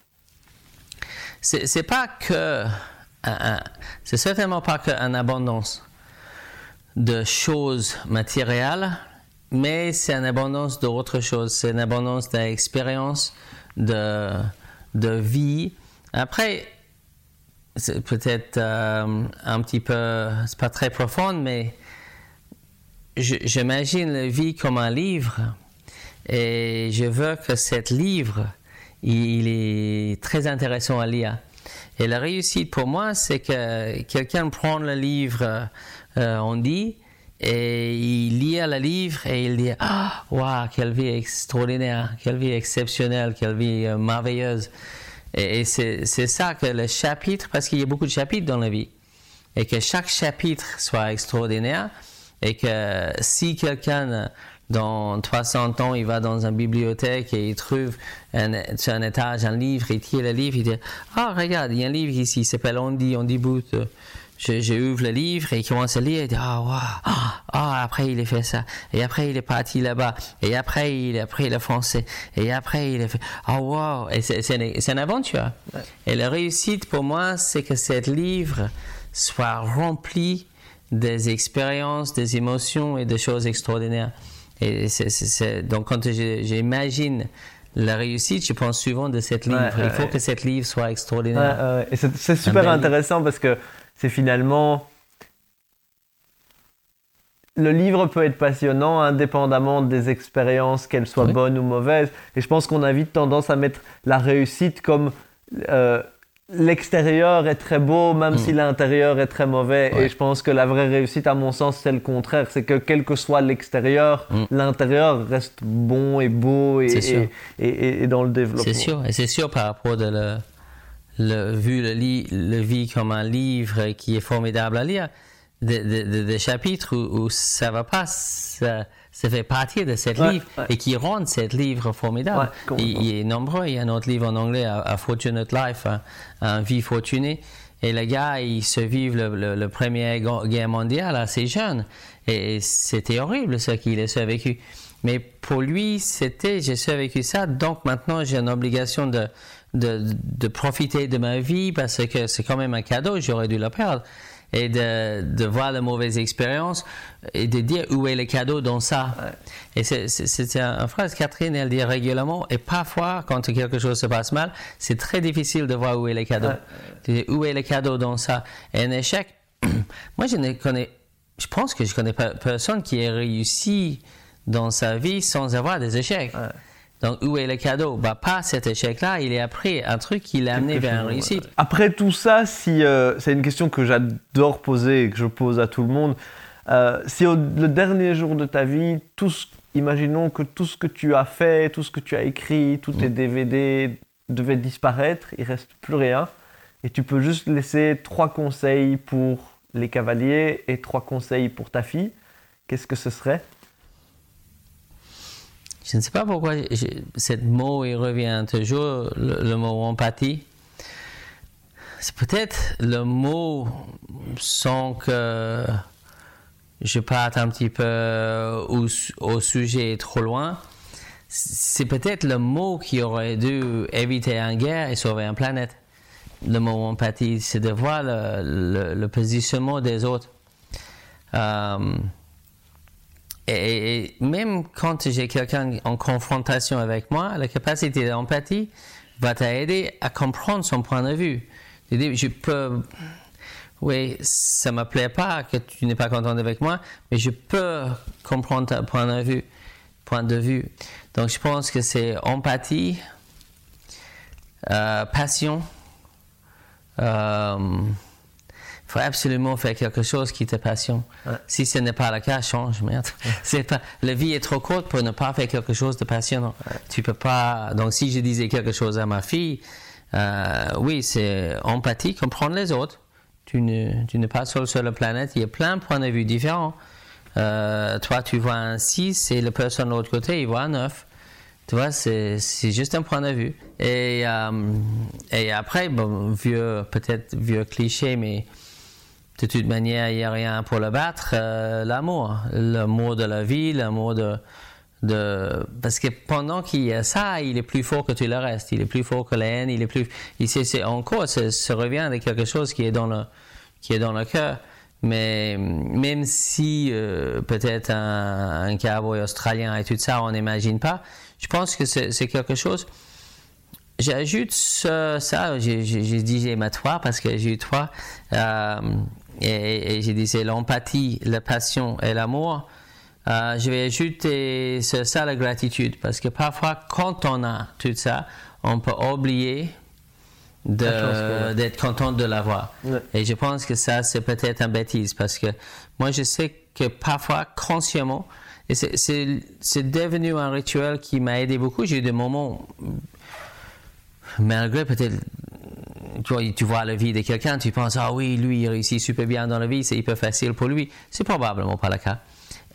C'est pas que, c'est certainement pas qu'une abondance de choses matérielles, mais c'est une abondance d'autres choses. C'est une abondance d'expérience, de, de vie. Après, c'est peut-être euh, un petit peu, c'est pas très profond, mais j'imagine la vie comme un livre et je veux que cet livre, il est très intéressant à lire. Et la réussite pour moi, c'est que quelqu'un prend le livre, euh, on dit, et il lit le livre et il dit Ah, waouh, quelle vie extraordinaire, quelle vie exceptionnelle, quelle vie euh, merveilleuse. Et, et c'est c'est ça que le chapitre, parce qu'il y a beaucoup de chapitres dans la vie, et que chaque chapitre soit extraordinaire, et que si quelqu'un dans 300 ans, il va dans une bibliothèque et il trouve un, sur un étage un livre, il tire le livre, il dit Ah, regarde, il y a un livre ici, il s'appelle on dit bout. Je, je ouvre le livre et il commence à lire, il dit Ah, waouh, ah, ah, après il a fait ça, et après il est parti là-bas, et après il a appris le français, et après il a fait Ah, waouh, et c'est c'est une, c'est une aventure. Et la réussite pour moi, c'est que ce livre soit rempli des expériences, des émotions et des choses extraordinaires. Et donc quand j'imagine la réussite, je pense souvent de cette livre. Il faut que cette livre soit extraordinaire. c'est super intéressant parce que c'est finalement le livre peut être passionnant indépendamment des expériences, qu'elles soient bonnes ou mauvaises. Et je pense qu'on a vite tendance à mettre la réussite comme euh, l'extérieur est très beau, même mm. si l'intérieur est très mauvais. Et je pense que la vraie réussite, à mon sens, c'est le contraire. C'est que quel que soit l'extérieur, mm. l'intérieur reste bon et beau et, et, dans le développement. C'est sûr. Et c'est sûr par rapport de le, le vu le, le vie comme un livre qui est formidable à lire des chapitres où, ça va pas, ça, fait partie de ce livre et qui rend ce livre formidable. il, est nombreux. Il y a un autre livre en anglais, A, Fortunate Life, un, vie fortunée. Et le gars, il se vit le, le, Première Guerre mondiale assez jeune. Et, c'était horrible ce qu'il a vécu. Mais pour lui, c'était, j'ai survécu ça, donc maintenant j'ai une obligation de, de, de profiter de ma vie parce que c'est quand même un cadeau, j'aurais dû le perdre et de, de, voir la mauvaise expérience et de dire où est le cadeau dans ça. Et c'est une phrase, Catherine, elle dit régulièrement, et parfois, quand quelque chose se passe mal, c'est très difficile de voir où est le cadeau. Où est le cadeau dans ça? Et un échec, moi je ne connais, je pense que je connais pas personne qui ait réussi dans sa vie sans avoir des échecs. Donc, où est le cadeau? Bah, Pas cet échec-là, il est appris un truc qui l'a amené vers une réussite. Après tout ça, si euh, c'est une question que j'adore poser et que je pose à tout le monde, euh, si au, le dernier jour de ta vie, tout imaginons que tout ce que tu as fait, tout ce que tu as écrit, tous tes DVD mm. devait disparaître, il reste plus rien, et tu peux juste laisser trois conseils pour les cavaliers et trois conseils pour ta fille, qu'est-ce que ce serait? Je ne sais pas pourquoi ce mot il revient toujours, le, mot empathie. C'est peut-être le mot sans que je parte un petit peu au, sujet trop loin. C'est peut-être le mot qui aurait dû éviter une guerre et sauver une planète. Le mot empathie, c'est de voir le, positionnement des autres. Euh, et, même quand j'ai quelqu'un en confrontation avec moi, la capacité d'empathie va t'aider à comprendre son point de vue. Je peux, oui, ça me plaît pas que tu n'es pas content avec moi, mais je peux comprendre ton point de vue. Point de vue. Donc je pense que c'est empathie, euh, passion. Euh, faut absolument faire quelque chose qui te passionne. Si ce n'est pas le cas, change, merde. C'est pas, la vie est trop courte pour ne pas faire quelque chose de passionnant. Tu peux pas. Donc, si je disais quelque chose à ma fille, euh, oui, c'est empathie, comprendre les autres. Tu ne, tu n'es pas seul sur la planète. Il y a plein de points de vue différents. Euh, toi, tu vois un 6 et la personne de l'autre côté, il voit un 9. Tu vois, c'est, c'est juste un point de vue. Et, euh, et après, bon, vieux, peut-être vieux cliché, mais de toute manière, il n'y a rien pour le battre, euh, l'amour. L'amour de la vie, l'amour de, de... Parce que pendant qu'il y a ça, il est plus fort que tout le reste. Il est plus fort que la haine, il est plus... C'est, encore, ça, revient de quelque chose qui est dans le, qui est dans le cœur. Mais même si euh, peut-être un, un cowboy australien et tout ça, on n'imagine pas, je pense que c'est, quelque chose... J'ajoute ça, j'ai, dit j'ai ma toi parce que j'ai eu toi. Euh, et, dit c'est l'empathie, la passion et l'amour. Euh, je vais ajouter ça la gratitude parce que parfois quand on a tout ça, on peut oublier d'être content de l'avoir. Et je pense que ça c'est peut-être un bêtise parce que moi je sais que parfois consciemment, et c'est devenu un rituel qui m'a aidé beaucoup. J'ai eu des moments, malgré peut-être tu vois, la vie de quelqu'un, tu penses, ah oui, lui, il réussit super bien dans la vie, c'est hyper facile pour lui. C'est probablement pas le cas.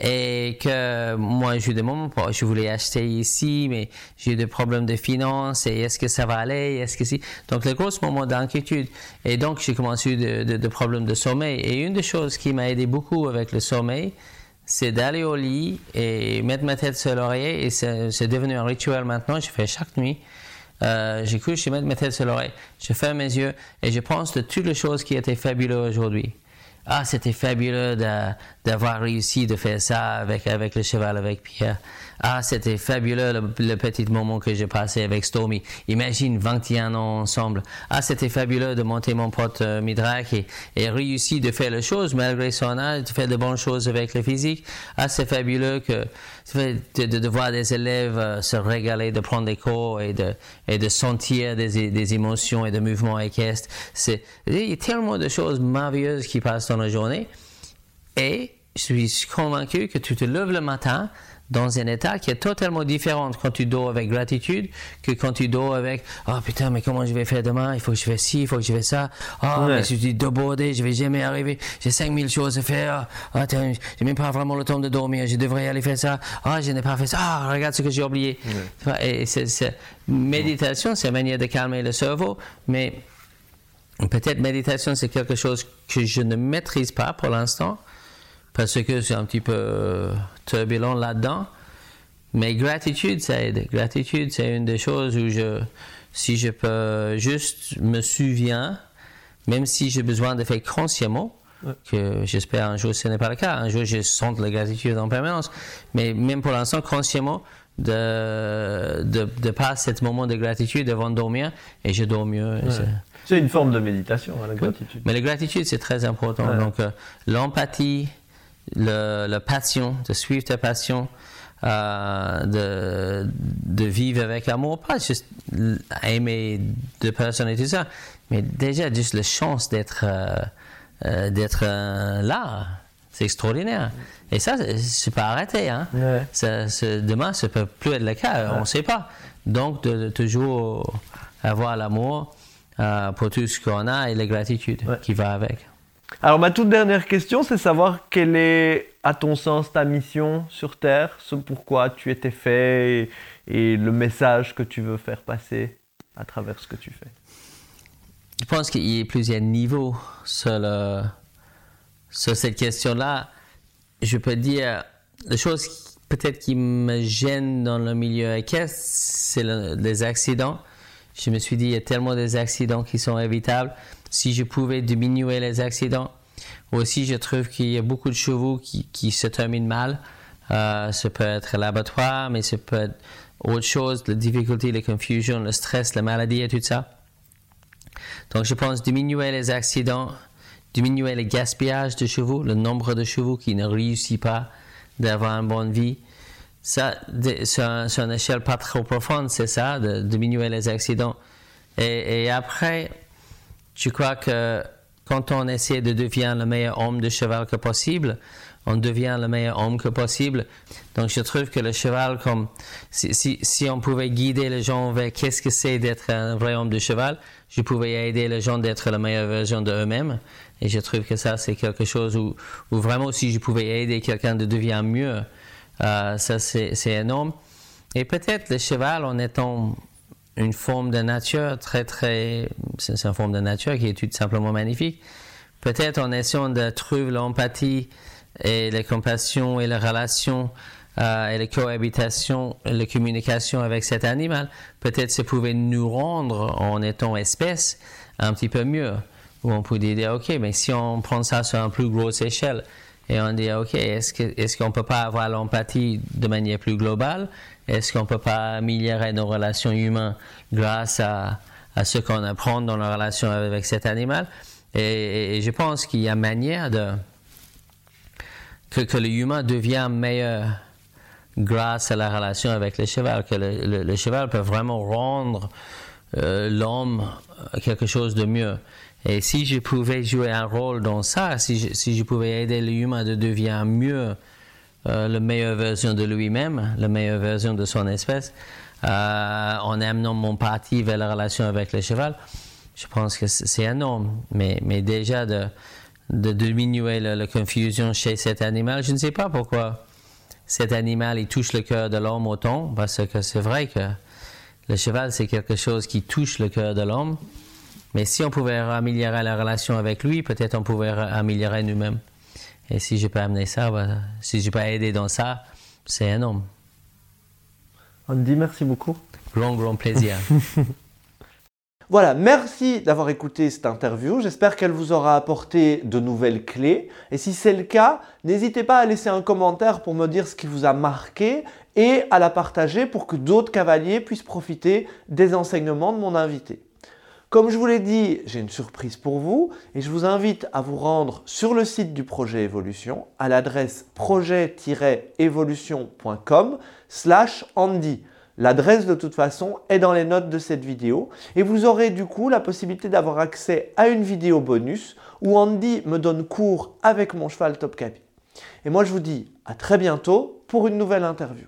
Et que moi, j'ai eu des moments, je voulais acheter ici, mais j'ai eu des problèmes de finances, et est-ce que ça va aller, est-ce que si? Donc, le gros moment d'inquiétude. Et donc, j'ai commencé à de, de, problèmes de sommeil. Et une des choses qui m'a aidé beaucoup avec le sommeil, c'est d'aller au lit et mettre ma tête sur l'oreiller, et c'est devenu un rituel maintenant, je fais chaque nuit. Euh, j'écoute, je mets ma tête sur l'oreille, je ferme mes yeux et je pense de toutes les choses qui étaient fabuleuses aujourd'hui. ah, c'était fabuleux d'avoir réussi de faire ça avec, avec le cheval, avec Pierre. Ah, c'était fabuleux le, petit moment que j'ai passé avec Stormy. Imagine 21 ans ensemble. Ah, c'était fabuleux de monter mon pote euh, et, et réussi de faire les choses malgré son âge, de faire de bonnes choses avec le physique. Ah, c'est fabuleux que de, voir des élèves euh, se régaler, de prendre des cours et de, sentir des, des émotions et des mouvements équestres. C'est, il y a tellement de choses merveilleuses qui passent dans la journée. Et je suis convaincu que tu te lèves le matin dans un état qui est totalement différent quand tu dors avec gratitude que quand tu dors avec oh putain mais comment je vais faire demain? Il faut que je fasse ci il faut que je fasse ça. Oh mais je suis débordé je vais jamais arriver. J'ai 5000 choses à faire. Oh, j'ai même pas vraiment le temps de dormir. Je devrais aller faire ça. Oh je n'ai pas fait ça. Oh, regarde ce que j'ai oublié. Et c'est, méditation c'est une manière de calmer le cerveau mais peut-être méditation c'est quelque chose que je ne maîtrise pas pour l'instant parce que c'est un petit peu euh, turbulent là-dedans. Mais gratitude, ça aide. Gratitude, c'est une des choses où je, si je peux juste me souviens, même si j'ai besoin de faire consciemment, que j'espère un jour ce n'est pas le cas, un jour je sens la gratitude en permanence, mais même pour l'instant, consciemment, de, de, de passer ce moment de gratitude avant de dormir et je dors mieux. C'est une forme de méditation, hein, la gratitude. Mais la gratitude, c'est très important. Donc, euh, l'empathie, le, passion, de suivre ta passion, euh, de, de, vivre avec l'amour, pas juste aimer deux personnes et tout ça, mais déjà juste la chance d'être euh, euh, d'être là. C'est extraordinaire. Et ça, c'est pas arrêté. Hein? Ça, demain, ça peut plus être le cas. On ne sait pas. Donc, de, toujours avoir l'amour pour tout ce qu'on a et la gratitude qui va avec. Alors ma toute dernière question, c'est savoir quelle est, à ton sens, ta mission sur Terre, ce pourquoi tu étais fait et, le message que tu veux faire passer à travers ce que tu fais. Je pense qu'il y a plusieurs niveaux sur, sur cette question-là. Je peux dire, la chose peut-être qui me gêne dans le milieu équestre, c'est les accidents. Je me suis dit, il y a tellement des accidents qui sont évitables si je pouvais diminuer les accidents. Aussi, je trouve qu'il y a beaucoup de chevaux qui, qui se terminent mal. Euh, ça peut être l'abattoir, mais ça peut être autre chose, la difficulté, la confusion, le stress, la maladie et tout ça. Donc, je pense diminuer les accidents, diminuer le gaspillage de chevaux, le nombre de chevaux qui ne réussissent pas d'avoir une bonne vie. Ça, sur, une échelle pas trop profonde, c'est ça, de diminuer les accidents. Et après, je crois que quand on essaie de devenir le meilleur homme de cheval que possible, on devient le meilleur homme que possible. Donc je trouve que le cheval, comme si, si, si on pouvait guider les gens vers qu'est-ce que c'est d'être un vrai homme de cheval, je pouvais aider les gens d'être la meilleure version d'eux-mêmes. Et je trouve que ça, c'est quelque chose où, où, vraiment, si je pouvais aider quelqu'un de devenir mieux, euh, ça, c'est énorme. Et peut-être le cheval, en étant une forme de nature très, très. C'est une forme de nature qui est tout simplement magnifique. Peut-être en essayant de trouver l'empathie et la compassion et la relation euh, et la cohabitation, la communication avec cet animal, peut-être ça pouvait nous rendre, en étant espèce, un petit peu mieux. Où on peut dire, OK, mais si on prend ça sur une plus grosse échelle, et on dit, OK, est-ce qu'on est qu'on ne peut pas avoir l'empathie de manière plus globale est-ce qu'on ne peut pas améliorer nos relations humaines grâce à, ce qu'on apprend dans la relation avec cet animal? Et, je pense qu'il y a manière de que, que l'humain devient meilleur grâce à la relation avec le cheval, que le, cheval peut vraiment rendre euh, l'homme quelque chose de mieux. Et si je pouvais jouer un rôle dans ça, si je, si je pouvais aider l'humain de devenir mieux euh, la meilleure version de lui-même, la meilleure version de son espèce, euh, en amenant mon parti vers la relation avec le cheval. Je pense que c'est énorme, mais, mais déjà de, diminuer la, confusion chez cet animal, je ne sais pas pourquoi cet animal il touche le cœur de l'homme autant, parce que c'est vrai que le cheval c'est quelque chose qui touche le cœur de l'homme, mais si on pouvait améliorer la relation avec lui, peut-être on pouvait améliorer nous-mêmes. Et si je peux amener ça, si je peux aider dans ça, c'est énorme. On dit merci beaucoup. Grand, grand plaisir. Voilà, merci d'avoir écouté cette interview. J'espère qu'elle vous aura apporté de nouvelles clés. Et si c'est le cas, n'hésitez pas à laisser un commentaire pour me dire ce qui vous a marqué et à la partager pour que d'autres cavaliers puissent profiter des enseignements de mon invité. Comme je vous l'ai dit, j'ai une surprise pour vous et je vous invite à vous rendre sur le site du projet Évolution à l'adresse projet-évolution.com slash Andy. L'adresse de toute façon est dans les notes de cette vidéo et vous aurez du coup la possibilité d'avoir accès à une vidéo bonus où Andy me donne cours avec mon cheval Top Capi. Et moi je vous dis à très bientôt pour une nouvelle interview.